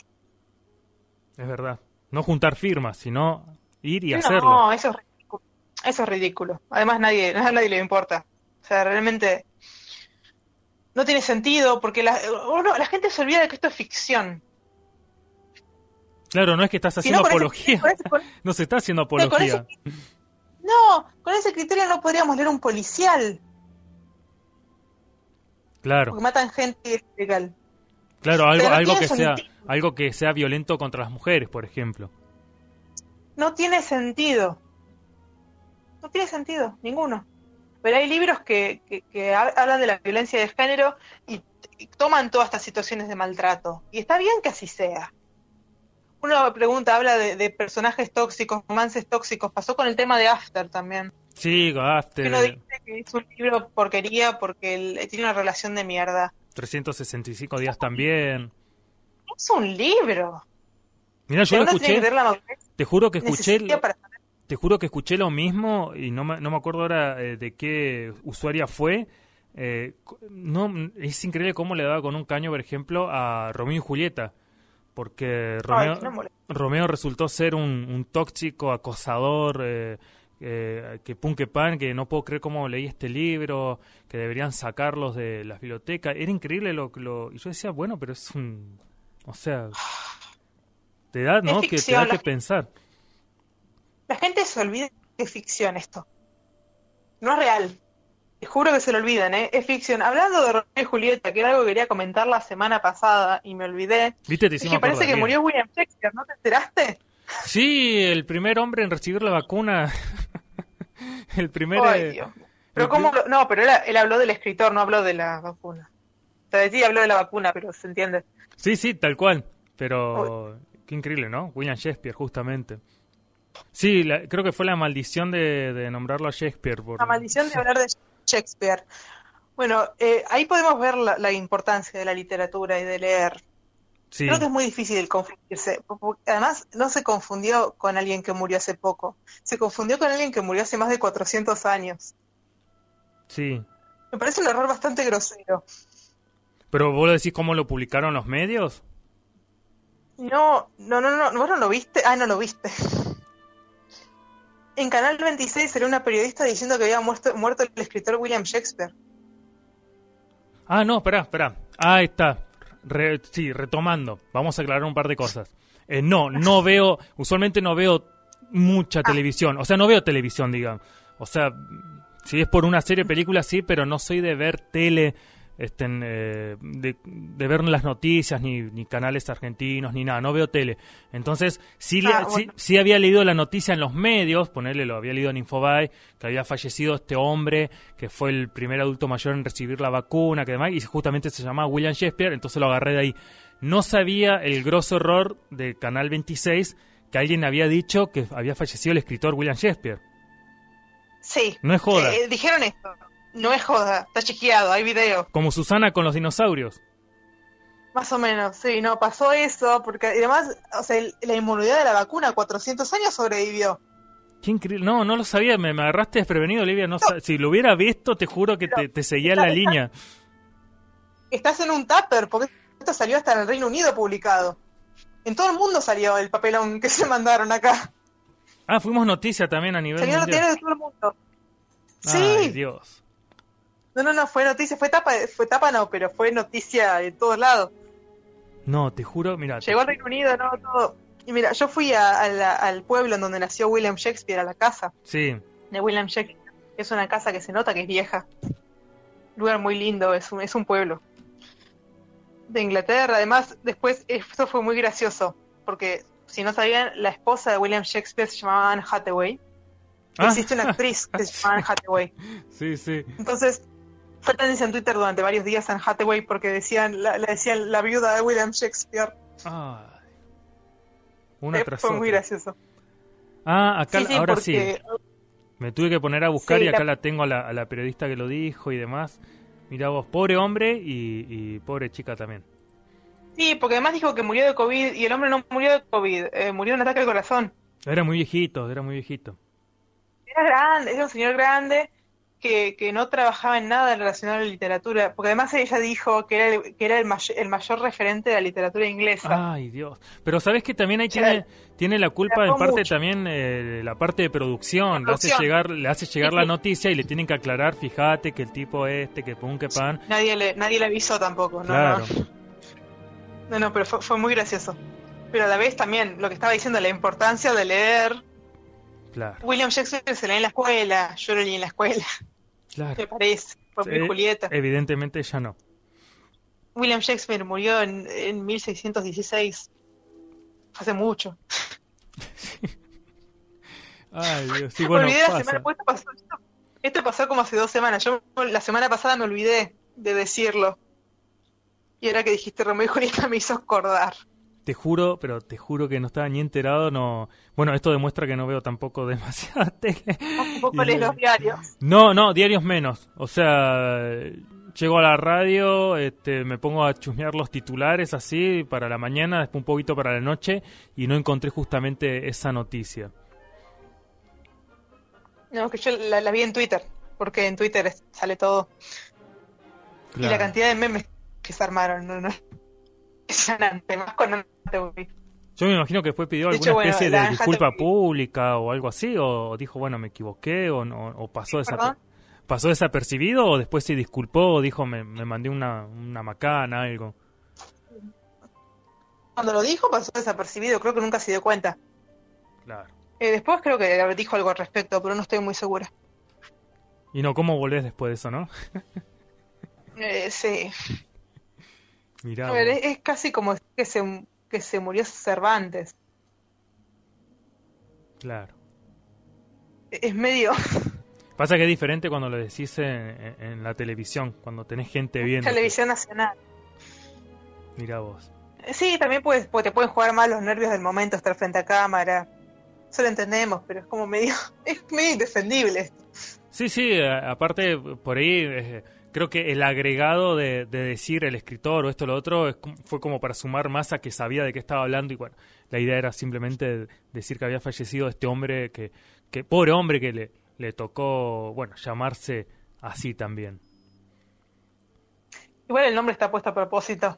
Es verdad. No juntar firmas, sino ir y no, hacerlo. eso es ridículo. Eso es ridículo. Además, nadie, a nadie le importa. O sea, realmente no tiene sentido porque la, uno- la gente se olvida de que esto es ficción. Claro, no es que estás haciendo no, con ese- apología. con ese- con- [LAUGHS] No se está haciendo con apología. ese- no, con ese criterio no podríamos leer un policial, Claro, porque matan gente ilegal. claro, algo, no algo que sea, algo que sea violento contra las mujeres, por ejemplo. No tiene sentido. No tiene sentido, ninguno. Pero hay libros que, que, que ha- hablan de la violencia de género y, y toman todas estas situaciones de maltrato. Y está bien que así sea. Uno pregunta, habla de, de personajes tóxicos, romances tóxicos. Pasó con el tema de After también. Sí, After, Uno dice que es un libro porquería porque el- tiene una relación de mierda. 365 días también. Es un libro. Mira, yo lo escuché, te juro que escuché, saber. te juro que escuché lo mismo y no me, no me acuerdo ahora eh, de qué usuaria fue. Eh, no, es increíble cómo le daba con un caño, por ejemplo, a Romeo y Julieta. Porque Romeo, Ay, no molesta. Romeo resultó ser un, un tóxico, acosador, eh, eh, que pun que pan, que no puedo creer cómo leí este libro, que deberían sacarlos de la biblioteca. Era increíble lo que lo... Y yo decía, bueno, pero es un... O sea... Te da, ¿no? Que te da que gente- pensar. La gente se olvida que es ficción esto. No es real. Juro que se lo olvidan, ¿eh? Es ficción. Hablando de Romeo y Julieta, que era algo que quería comentar la semana pasada y me olvidé. ¿Viste? Te Es que parece que murió William Shakespeare, ¿no te enteraste? Sí, el primer hombre en recibir la vacuna. [LAUGHS] el primer... Eh. Pero el cómo lo- No, pero él, él habló del escritor, no habló de la vacuna. O sea, de ti habló de la vacuna, pero se entiende. Sí, sí, tal cual. Pero qué increíble, ¿no? William Shakespeare, justamente. Sí, la- creo que fue la maldición de, de nombrarlo a Shakespeare. Por... La maldición de hablar de Shakespeare. Bueno, eh, ahí podemos ver la, la importancia de la literatura y de leer. Sí, Creo que es muy difícil confundirse. Además, no se confundió con alguien que murió hace poco. Se confundió con alguien que murió hace más de 400 años. Sí. Me parece un error bastante grosero. ¿Pero vos lo decís cómo lo publicaron los medios? No, no, no, no, vos no lo viste. Ah, no lo viste. [LAUGHS] En Canal 26 salió una periodista diciendo que había muerto, muerto el escritor William Shakespeare. Ah, no, espera, espera. Ahí está. Re- sí, retomando. Vamos a aclarar un par de cosas. Eh, no, no veo, usualmente no veo mucha televisión. O sea, no veo televisión, digamos. O sea, si es por una serie, película, sí, pero no soy de ver tele, en, eh, de, de ver las noticias, ni, ni canales argentinos, ni nada. No veo tele. Entonces, sí, le- Ah, sí, había leído la noticia en los medios, ponerle, lo había leído en Infobae, que había fallecido este hombre, que fue el primer adulto mayor en recibir la vacuna, que demás, y justamente se llamaba William Shakespeare, entonces lo agarré de ahí. No sabía el grosso error de Canal 26 que alguien había dicho que había fallecido el escritor William Shakespeare. Sí. No es joda. Eh, dijeron esto. No es joda. Está chequeado, hay video. Como Susana con los dinosaurios. Más o menos, sí, no, pasó eso, porque además, o sea, la inmunidad de la vacuna, 400 años sobrevivió. Qué increíble. No, no lo sabía, me, me agarraste desprevenido, Olivia. No sa- Si lo hubiera visto, te juro que te, te seguía en la línea. Estás en un tupper, porque esto salió hasta en el Reino Unido publicado. En todo el mundo salió el papelón que se mandaron acá. Ah, fuimos noticia también a nivel Salió mundial. de todo el mundo. Ay, Sí, Dios. No, no, no, fue noticia, fue tapa, fue tapa no, pero fue noticia en todos lados. No, te juro, mira. Llegó al Reino Unido, no, todo. Y mira, yo fui a- a la- al pueblo en donde nació William Shakespeare, a la casa. Sí, de William Shakespeare. Es una casa que se nota que es vieja. Lugar muy lindo, es un, es un pueblo. De Inglaterra, además, después eso fue muy gracioso, porque si no sabían, la esposa de William Shakespeare se llamaba Anne Hathaway. Ah. Existe una actriz que se llama Anne [LAUGHS] Hathaway. sí, sí. Entonces, fue tendencia en Twitter durante varios días Anne Hathaway porque decían, la, le decían la viuda de William Shakespeare. Ay. Una Eh, tras fue muy otra. gracioso. Ah, acá Sí, sí, ahora porque sí. Me tuve que poner a buscar Sí, y acá la- la tengo a la, a la periodista que lo dijo y demás. Mira vos, pobre hombre y, y pobre chica también. Sí, porque además dijo que murió de COVID y el hombre no murió de COVID, eh, murió de un ataque al corazón. Era muy viejito, era muy viejito. Era grande, era un señor grande que, que no trabajaba en nada relacionado a la literatura, porque además ella dijo que era el, que era el, may- el mayor referente de la literatura inglesa. Ay, Dios. Pero sabes que también ahí tiene, tiene la culpa en parte mucho. también eh, la parte de producción. Le hace llegar, le hace llegar Sí, la sí. noticia y le tienen que aclarar, fíjate que el tipo este, que pum, que pan. Nadie le nadie le avisó tampoco, no, Claro. no. No, no, pero fue, fue muy gracioso. Pero a la vez también lo que estaba diciendo, la importancia de leer. Claro, William Shakespeare se lee en la escuela, yo lo leí en la escuela, claro. me parece. Muy Eh, Julieta. Evidentemente ya no. William Shakespeare murió en, en 1616. Hace mucho. [LAUGHS] Ay, Dios. Sí, me bueno, olvidé la pasa. semana, pues esto pasó, esto- esto pasó como hace dos semanas. Yo la semana pasada me olvidé de decirlo. Y ahora que dijiste Romeo y Julieta me hizo acordar. Te juro, pero te juro que no estaba ni enterado, no... Bueno, esto demuestra que no veo tampoco [LAUGHS] demasiada tele. Tampoco lees los diarios. No, no, diarios menos. O sea, llego a la radio, este, me pongo a chusmear los titulares así para la mañana, después un poquito para la noche y no encontré justamente esa noticia. No, que yo la, la vi en Twitter. Porque en Twitter sale todo. Y la cantidad de memes que se armaron. No, no. Impresionante. Más con Anne Hathaway. Yo me imagino que después pidió alguna hecho, especie de disculpa Hathaway- pública o algo así, o dijo, bueno, me equivoqué, o, no, o pasó, desaper- pasó desapercibido, o después se disculpó, o dijo, me, me mandé una, una macana, algo. Cuando lo dijo pasó desapercibido. Creo que nunca se dio cuenta. Claro. Eh, después creo que dijo algo al respecto, pero no estoy muy segura. Y no, ¿cómo volvés después de eso, no? Eh, sí. Mirá. A ver, vos. es, es casi como que se, que se murió Cervantes. Claro. Es medio [LAUGHS] Pasa que es diferente cuando lo decís en, en- en la televisión, cuando tenés gente viendo. televisión nacional. Mira vos. Sí, también puedes, te pueden jugar mal los nervios del momento, estar frente a cámara. Eso lo entendemos, pero es como medio, [LAUGHS] es medio indefendible. Sí, sí, aparte por ahí eh, creo que el agregado de, de decir el escritor o esto o lo otro es fue como para sumar más a que sabía de qué estaba hablando y bueno, la idea era simplemente decir que había fallecido este hombre que, que pobre hombre que le, le tocó, bueno, llamarse así también. Igual el nombre está puesto a propósito.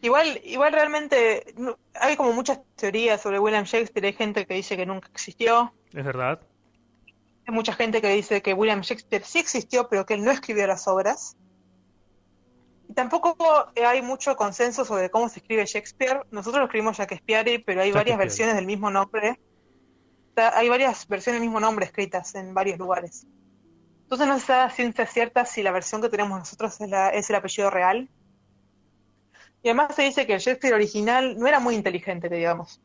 Igual, igual realmente hay como muchas teorías sobre William Shakespeare. Hay gente que dice que nunca existió. Es verdad. Hay mucha gente que dice que William Shakespeare sí existió, pero que él no escribió las obras. Y tampoco hay mucho consenso sobre cómo se escribe Shakespeare. Nosotros lo escribimos Shakespeare, pero hay varias versiones del mismo nombre. Hay varias versiones del mismo nombre escritas en varios lugares. Entonces no se sabe ciencia cierta si la versión que tenemos nosotros es, es el apellido real y además se dice que el Shakespeare original no era muy inteligente, digamos.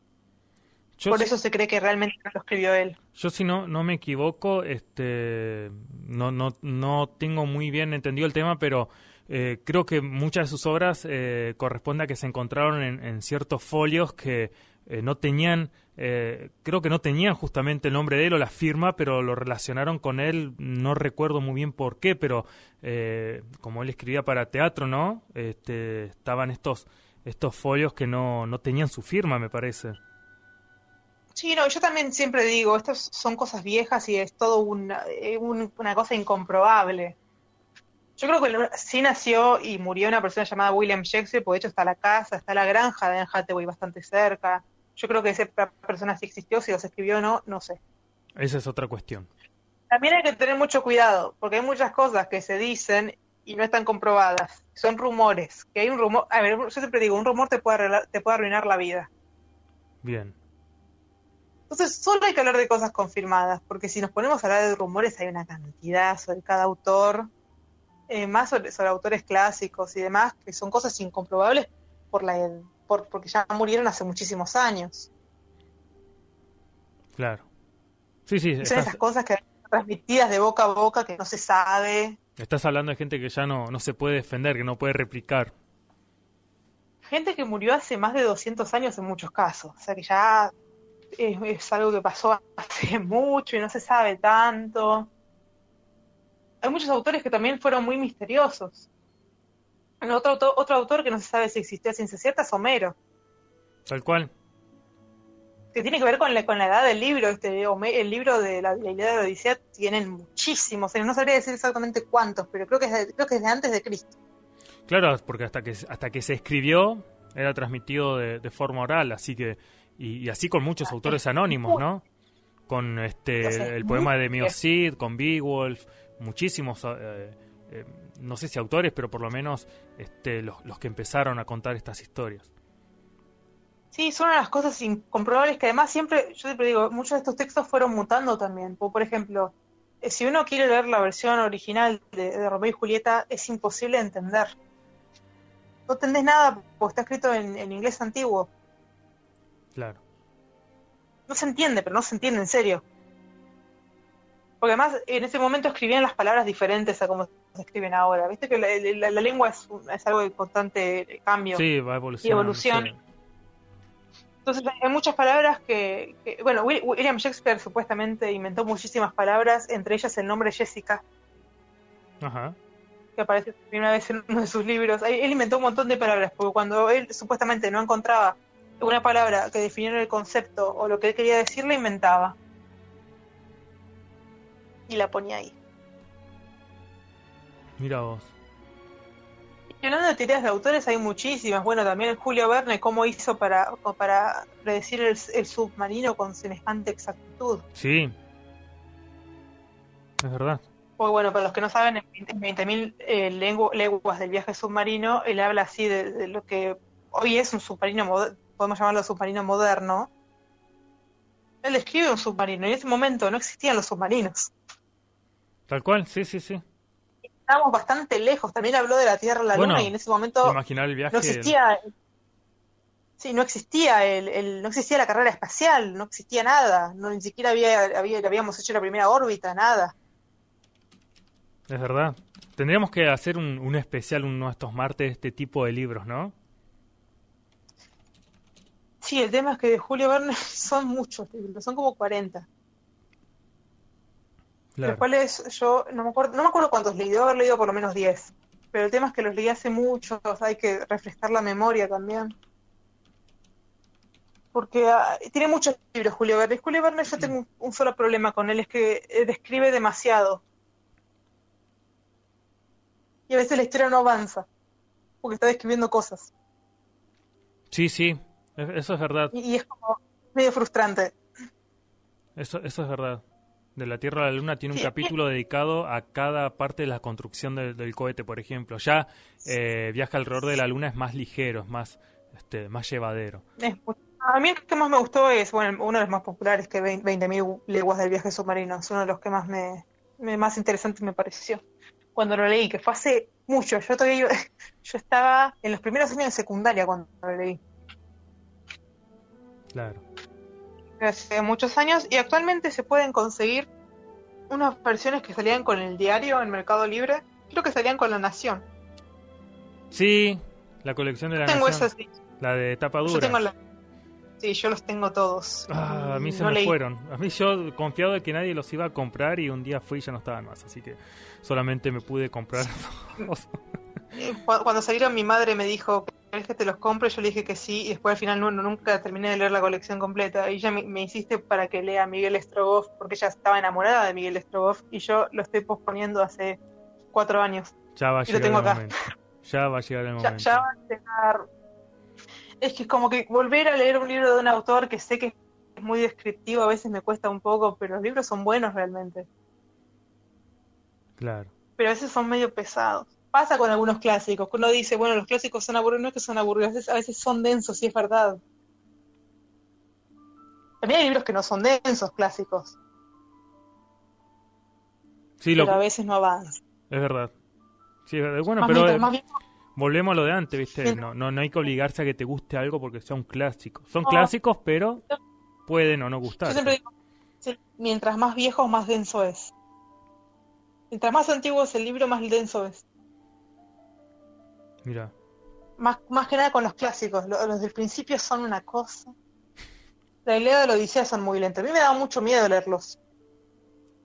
Por eso se cree que realmente lo escribió él. Yo si no no me equivoco, este no no no tengo muy bien entendido el tema, pero eh, creo que muchas de sus obras eh, corresponden a que se encontraron en ciertos folios que eh, no tenían, eh, creo que no tenían justamente el nombre de él o la firma, pero lo relacionaron con él, no recuerdo muy bien por qué, pero eh, como él escribía para teatro, ¿no? Este, estaban estos, estos folios que no, no tenían su firma, me parece. Sí, no, yo también siempre digo, estas son cosas viejas y es todo una, una cosa incomprobable. Yo creo que sí nació y murió una persona llamada William Shakespeare, porque de hecho está la casa, está la granja de Anne Hathaway bastante cerca. Yo creo que esa persona sí existió, si los escribió o no, no sé. Esa es otra cuestión. También hay que tener mucho cuidado, porque hay muchas cosas que se dicen y no están comprobadas. Son rumores. Que hay un rumor. A ver, yo siempre digo, un rumor te puede, te puede arruinar la vida. Bien. Entonces, solo hay que hablar de cosas confirmadas, porque si nos ponemos a hablar de rumores, hay una cantidad sobre cada autor, eh, más sobre, sobre, autores clásicos y demás, que son cosas incomprobables por la, por, porque ya murieron hace muchísimos años. Claro. Sí, sí. Son esas cosas que transmitidas de boca a boca que no se sabe. Estás hablando de gente que ya no, no se puede defender, que no puede replicar. Gente que murió hace más de 200 años en muchos casos. O sea que ya es, es algo que pasó [LAUGHS] hace mucho y no se sabe tanto. Hay muchos autores que también fueron muy misteriosos. Otro autor, otro autor que no se sabe si existió a ciencia cierta es Homero. Tal cual. Que tiene que ver con la, con la edad del libro. Este, el libro de la, la idea de la Odisea tienen muchísimos. No sabría decir exactamente cuántos, pero creo que es de, creo que es de antes de Cristo. Claro, porque hasta que, hasta que se escribió era transmitido de, forma oral, así que. Y, así con muchos autores anónimos, ¿no? Con este el poema de Mio Cid, con Beowulf, muchísimos. Eh, eh, no sé si autores, pero por lo menos este, los, los que empezaron a contar estas historias. Sí, son una de las cosas incomprobables que además siempre, yo siempre digo, muchos de estos textos fueron mutando también. Por ejemplo, eh, si uno quiere leer la versión original de, Romeo y Julieta, es imposible de entender. No entendés nada porque está escrito en, en, inglés antiguo. Claro. No se entiende, pero no se entiende en serio. Porque además en ese momento escribían las palabras diferentes a como se escriben ahora. Viste que la, lengua es, es, algo de constante cambio sí, va y evolución. Entonces hay muchas palabras que, bueno, William Shakespeare supuestamente inventó muchísimas palabras, entre ellas el nombre Jessica, Ajá. que aparece por primera vez en uno de sus libros. Él inventó un montón de palabras, porque cuando él supuestamente no encontraba una palabra que definiera el concepto o lo que él quería decir, la inventaba. Y la ponía ahí. Mira vos. Y hablando de teorías de autores hay muchísimas. Bueno, también Julio Verne, cómo hizo para, para predecir el, submarino con semejante exactitud. Sí. Es verdad. Pues bueno, para los que no saben, en 20.000 eh, leguas del viaje submarino, él habla así de, lo que hoy es un submarino, podemos llamarlo submarino moderno. Él describe un submarino y en ese momento no existían los submarinos. Tal cual, sí, sí, sí estábamos bastante lejos. También habló de la Tierra la Luna y en ese momento no existía. Sí, no existía el, no existía la carrera espacial, no existía nada, no ni siquiera había, había habíamos hecho la primera órbita, nada. Es verdad. Tendríamos que hacer un, un especial uno de estos martes de este tipo de libros, ¿no? Sí, el tema es que de Julio Verne [LAUGHS] son muchos libros, son como 40. Los cuales yo no me acuerdo, no me acuerdo cuántos leí, debo haber leído por lo menos 10. Pero el tema es que los leí hace mucho, hay que refrescar la memoria también. Porque ah, tiene muchos libros Julio Verne. Julio Verne yo tengo un, solo problema con él, es que eh, describe demasiado. y a veces la historia no avanza, porque está describiendo cosas. Sí, sí, eso es verdad. Y, es como medio frustrante. Eso, eso es verdad. De la Tierra a la Luna tiene un capítulo dedicado a cada parte de la construcción del cohete, por ejemplo. Ya eh, Viaja alrededor de la Luna es más ligero, es más, este, más llevadero. a mí el que más me gustó es, bueno, uno de los más populares que 20.000 leguas del viaje submarino. Es uno de los que más me, más interesante me pareció cuando lo leí, que fue hace mucho. Yo todavía [LAUGHS] yo estaba en los primeros años de secundaria cuando lo leí. Claro. Hace muchos años y actualmente se pueden conseguir unas versiones que salían con el diario en Mercado Libre. Creo que salían con La Nación. Sí, la colección de La tengo Nación. La de tapa dura. Yo tengo la, Sí, yo los tengo todos. Ah, a mí se me fueron. A mí yo confiado de que nadie los iba a comprar y un día fui y ya no estaban más. Así que solamente me pude comprar [LAUGHS] [LAUGHS] Cuando salieron mi madre me dijo, ¿querés que te los compre? Yo le dije que sí y después al final no, nunca terminé de leer la colección completa. Y ella me, insiste para que lea Miguel Strogoff porque ella estaba enamorada de Miguel Strogoff y yo lo estoy posponiendo hace cuatro años. Ya va a llegar el momento. Ya va a llegar el momento. ya va a llegar es que es como que volver a leer un libro de un autor que sé que es muy descriptivo a veces me cuesta un poco, pero los libros son buenos realmente. Claro. Pero a veces son medio pesados. Pasa con algunos clásicos, que uno dice, bueno, los clásicos son aburridos, no es que son aburridos, a veces son densos, sí es verdad. También hay libros que no son densos, clásicos. Sí, pero a veces no avanzan. Es verdad. Sí, Bueno, pero Volvemos a lo de antes, ¿viste? No, no, no hay que obligarse a que te guste algo porque sea un clásico. Son clásicos, pero pueden o no gustar. Yo siempre digo, mientras más viejo, más denso es. Mientras más antiguo es el libro, más denso es. Mira. Más, más que nada con los clásicos. Los, del principio son una cosa. La idea de la Odisea son muy lentos. A mí me daba mucho miedo leerlos.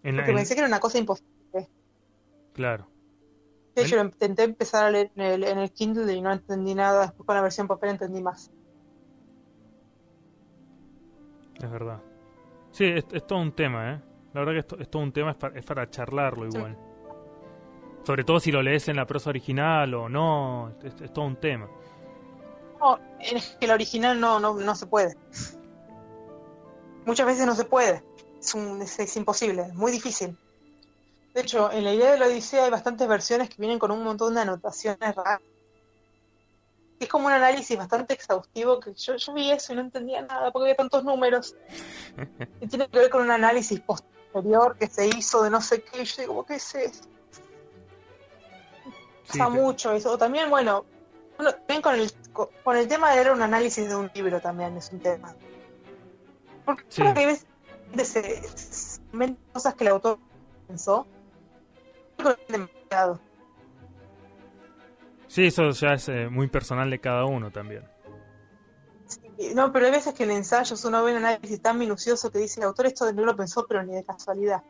porque pensé que era una cosa imposible. Claro yo intenté empezar a leer en el, Kindle y no entendí nada. Después con la versión papel entendí más. Es verdad. Sí, es, todo un tema, ¿eh? La verdad que esto, es todo un tema, es para, charlarlo igual. Sobre todo si lo lees en la prosa original o no, es, todo un tema. No, es que el original no, no, no se puede. Muchas veces no se puede. Es, un, es imposible, es muy difícil. De hecho, en la idea de la Odisea hay bastantes versiones que vienen con un montón de anotaciones raras. Es como un análisis bastante exhaustivo que yo, yo vi eso y no entendía nada porque había tantos números. [LAUGHS] y tiene que ver con un análisis posterior que se hizo de no sé qué. Y yo digo, ¿qué es eso? Pasa mucho eso. También, bueno, también con el, con el tema de leer un análisis de un libro también es un tema. Porque creo que hay veces cosas que el autor pensó Sí, eso ya es eh, muy personal de cada uno también. no, pero hay veces que en ensayos uno ve un análisis tan minucioso que dice el autor esto no lo pensó, pero ni de casualidad.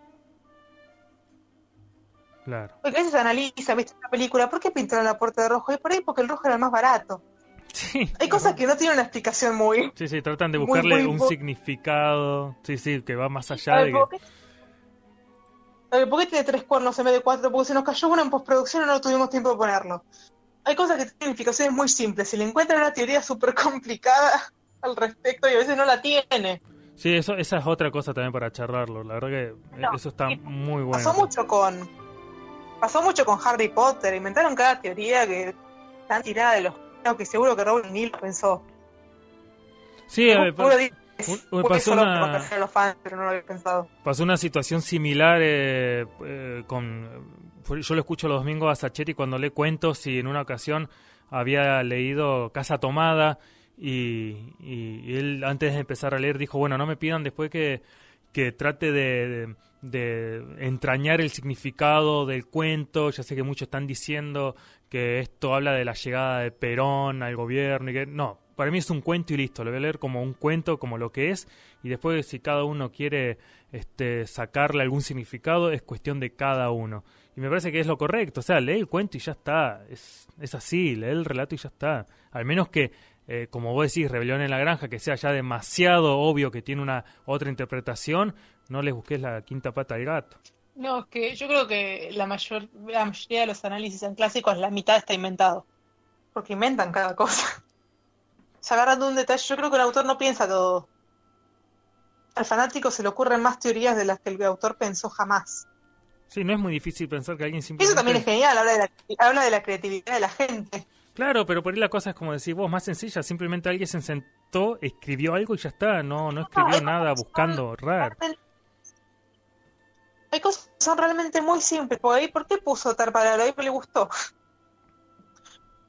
Claro. Porque a veces analiza, viste una película, ¿por qué pintaron la puerta de rojo? Y por ahí porque el rojo era el más barato. Sí, Hay cosas que no tienen una explicación muy. Sí, sí, tratan de buscarle un significado. Sí, sí, que va más allá de. Que... ¿Por qué tiene tres cuernos en vez de cuatro? Porque se nos cayó uno en postproducción y no tuvimos tiempo de ponerlo. Hay cosas que tienen significaciones muy simples. Si le encuentran una teoría súper complicada [LAUGHS] al respecto y a veces no la tiene. Sí, eso, esa es otra cosa también para charlarlo. La verdad que eso está muy bueno. Pasó mucho con pasó mucho con Harry Potter. Inventaron cada teoría que están tirada de los que seguro que Rowling ni lo pensó. Sí, a ver, pasó, una, pasó una situación similar eh, eh, con... Yo lo escucho los domingos a Sachetti cuando lee cuentos y en una ocasión había leído Casa Tomada y, él antes de empezar a leer dijo, bueno, no me pidan después que, que trate de, de, entrañar el significado del cuento. Ya sé que muchos están diciendo que esto habla de la llegada de Perón al gobierno y que no, para mí es un cuento y listo, lo voy a leer como un cuento, como lo que es, y después si cada uno quiere este, sacarle algún significado, es cuestión de cada uno. Y me parece que es lo correcto, o sea, lee el cuento y ya está, es, es así, lee el relato y ya está. Al menos que, eh, como vos decís, Rebelión en la Granja, que sea ya demasiado obvio que tiene una otra interpretación, no les busques la quinta pata al gato. No, es que yo creo que la, mayor, la mayoría de los análisis en clásicos, la mitad está inventado. Porque inventan cada cosa. Se agarran de un detalle. Yo creo que el autor no piensa todo. Al fanático se le ocurren más teorías de las que el autor pensó jamás. Sí, no es muy difícil pensar que alguien simplemente... Eso también es genial, habla de la, habla de la creatividad de la gente. Claro, pero por ahí la cosa es como decir vos, más sencilla, simplemente alguien se sentó, escribió algo y ya está, no, no escribió nada buscando raro. Hay cosas que son realmente muy simples, por ahí, ¿por qué puso tal palabra? Ahí le gustó.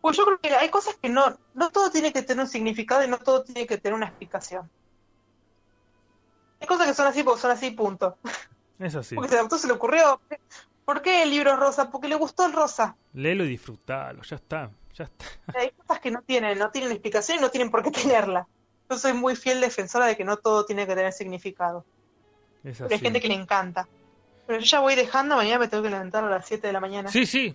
Pues yo creo que hay cosas que no, no todo tiene que tener un significado y no todo tiene que tener una explicación. Hay cosas que son así porque son así, punto. Es así. Porque se se le ocurrió. ¿Por qué el libro es rosa? Porque le gustó el rosa. Léelo y disfrutalo, ya está, ya está. Hay cosas que no tienen, no tienen explicación y no tienen por qué tenerla. Yo soy muy fiel defensora de que no todo tiene que tener significado. Es Pero hay así. gente que le encanta. Pero yo ya voy dejando, mañana me tengo que levantar a las 7 de la mañana. Sí, sí.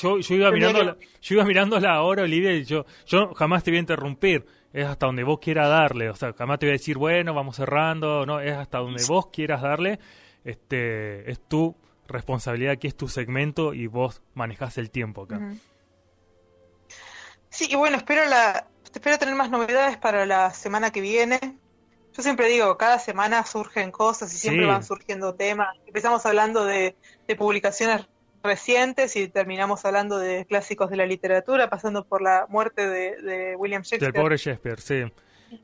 Yo, yo iba mirando que- la, yo iba mirando la hora, Olivia, y yo, yo jamás te voy a interrumpir. Es hasta donde vos quieras darle. O sea, jamás te voy a decir, bueno, vamos cerrando. No, es hasta donde vos quieras darle. Este, es tu responsabilidad, aquí es tu segmento y vos manejás el tiempo acá. Sí, y bueno, espero la espero tener más novedades para la semana que viene. Yo siempre digo, cada semana surgen cosas y siempre Sí. van surgiendo temas. Empezamos hablando de, de publicaciones recientes y terminamos hablando de clásicos de la literatura, pasando por la muerte de, de William Del Shakespeare. pobre Shakespeare, sí.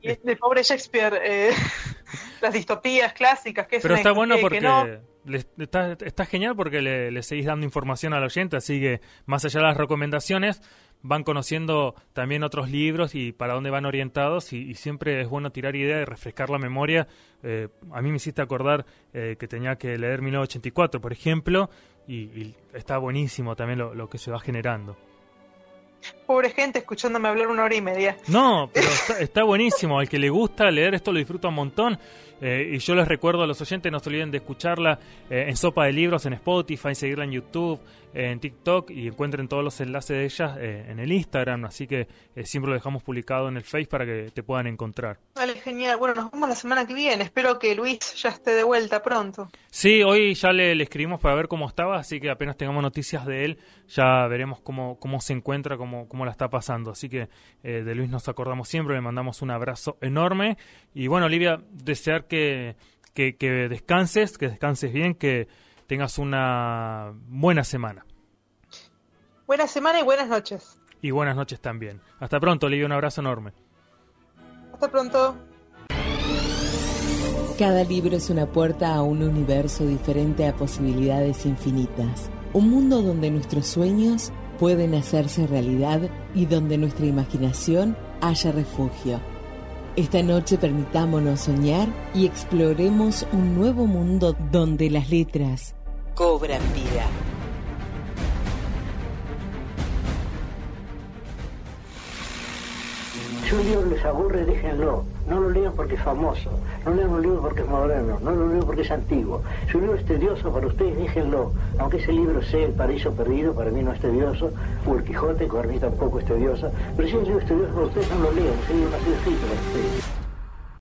Y del pobre Shakespeare, eh, [LAUGHS] las distopías clásicas, que es Pero una está bueno porque que no. Le- está, está genial porque le, le seguís dando información al oyente, así que más allá de las recomendaciones, van conociendo también otros libros y para dónde van orientados y, y siempre es bueno tirar idea y refrescar la memoria. Eh, a mí me hiciste acordar eh, que tenía que leer 1984, por ejemplo, y, y está buenísimo también lo, lo que se va generando. Pobre gente escuchándome hablar una hora y media. No, pero [LAUGHS] está, está buenísimo. Al que le gusta leer esto lo disfruta un montón. Eh, y yo les recuerdo a los oyentes, no se olviden de escucharla eh, en Sopa de Libros, en Spotify, seguirla en YouTube, eh, en TikTok y encuentren todos los enlaces de ella eh, en el Instagram. Así que eh, siempre lo dejamos publicado en el Face para que te puedan encontrar. Vale, genial. Bueno, nos vemos la semana que viene. Espero que Luis ya esté de vuelta pronto. Sí, hoy ya le, le escribimos para ver cómo estaba, así que apenas tengamos noticias de él, ya veremos cómo, cómo se encuentra, cómo, cómo la está pasando. Así que eh, de Luis nos acordamos siempre, le mandamos un abrazo enorme. Y bueno, Olivia, desear que, que, que descanses, que descanses bien, que tengas una buena semana. Buena semana y buenas noches. Y buenas noches también. Hasta pronto, Olivia, un abrazo enorme. Hasta pronto. Cada libro es una puerta a un universo diferente a posibilidades infinitas. Un mundo donde nuestros sueños pueden hacerse realidad y donde nuestra imaginación haya refugio. Esta noche permitámonos soñar y exploremos un nuevo mundo donde las letras cobran vida. Si un libro les aburre, déjenlo. No lo lean porque es famoso. No lean un libro porque es moderno. No lo lean porque es antiguo. Si un libro es tedioso para ustedes, déjenlo. Aunque ese libro sea El Paraíso Perdido, para mí no es tedioso. O El Quijote, que para mí tampoco es tedioso. Pero si el libro es tedioso para ustedes, no lo lean. Ese libro no ha sido escrito para ustedes.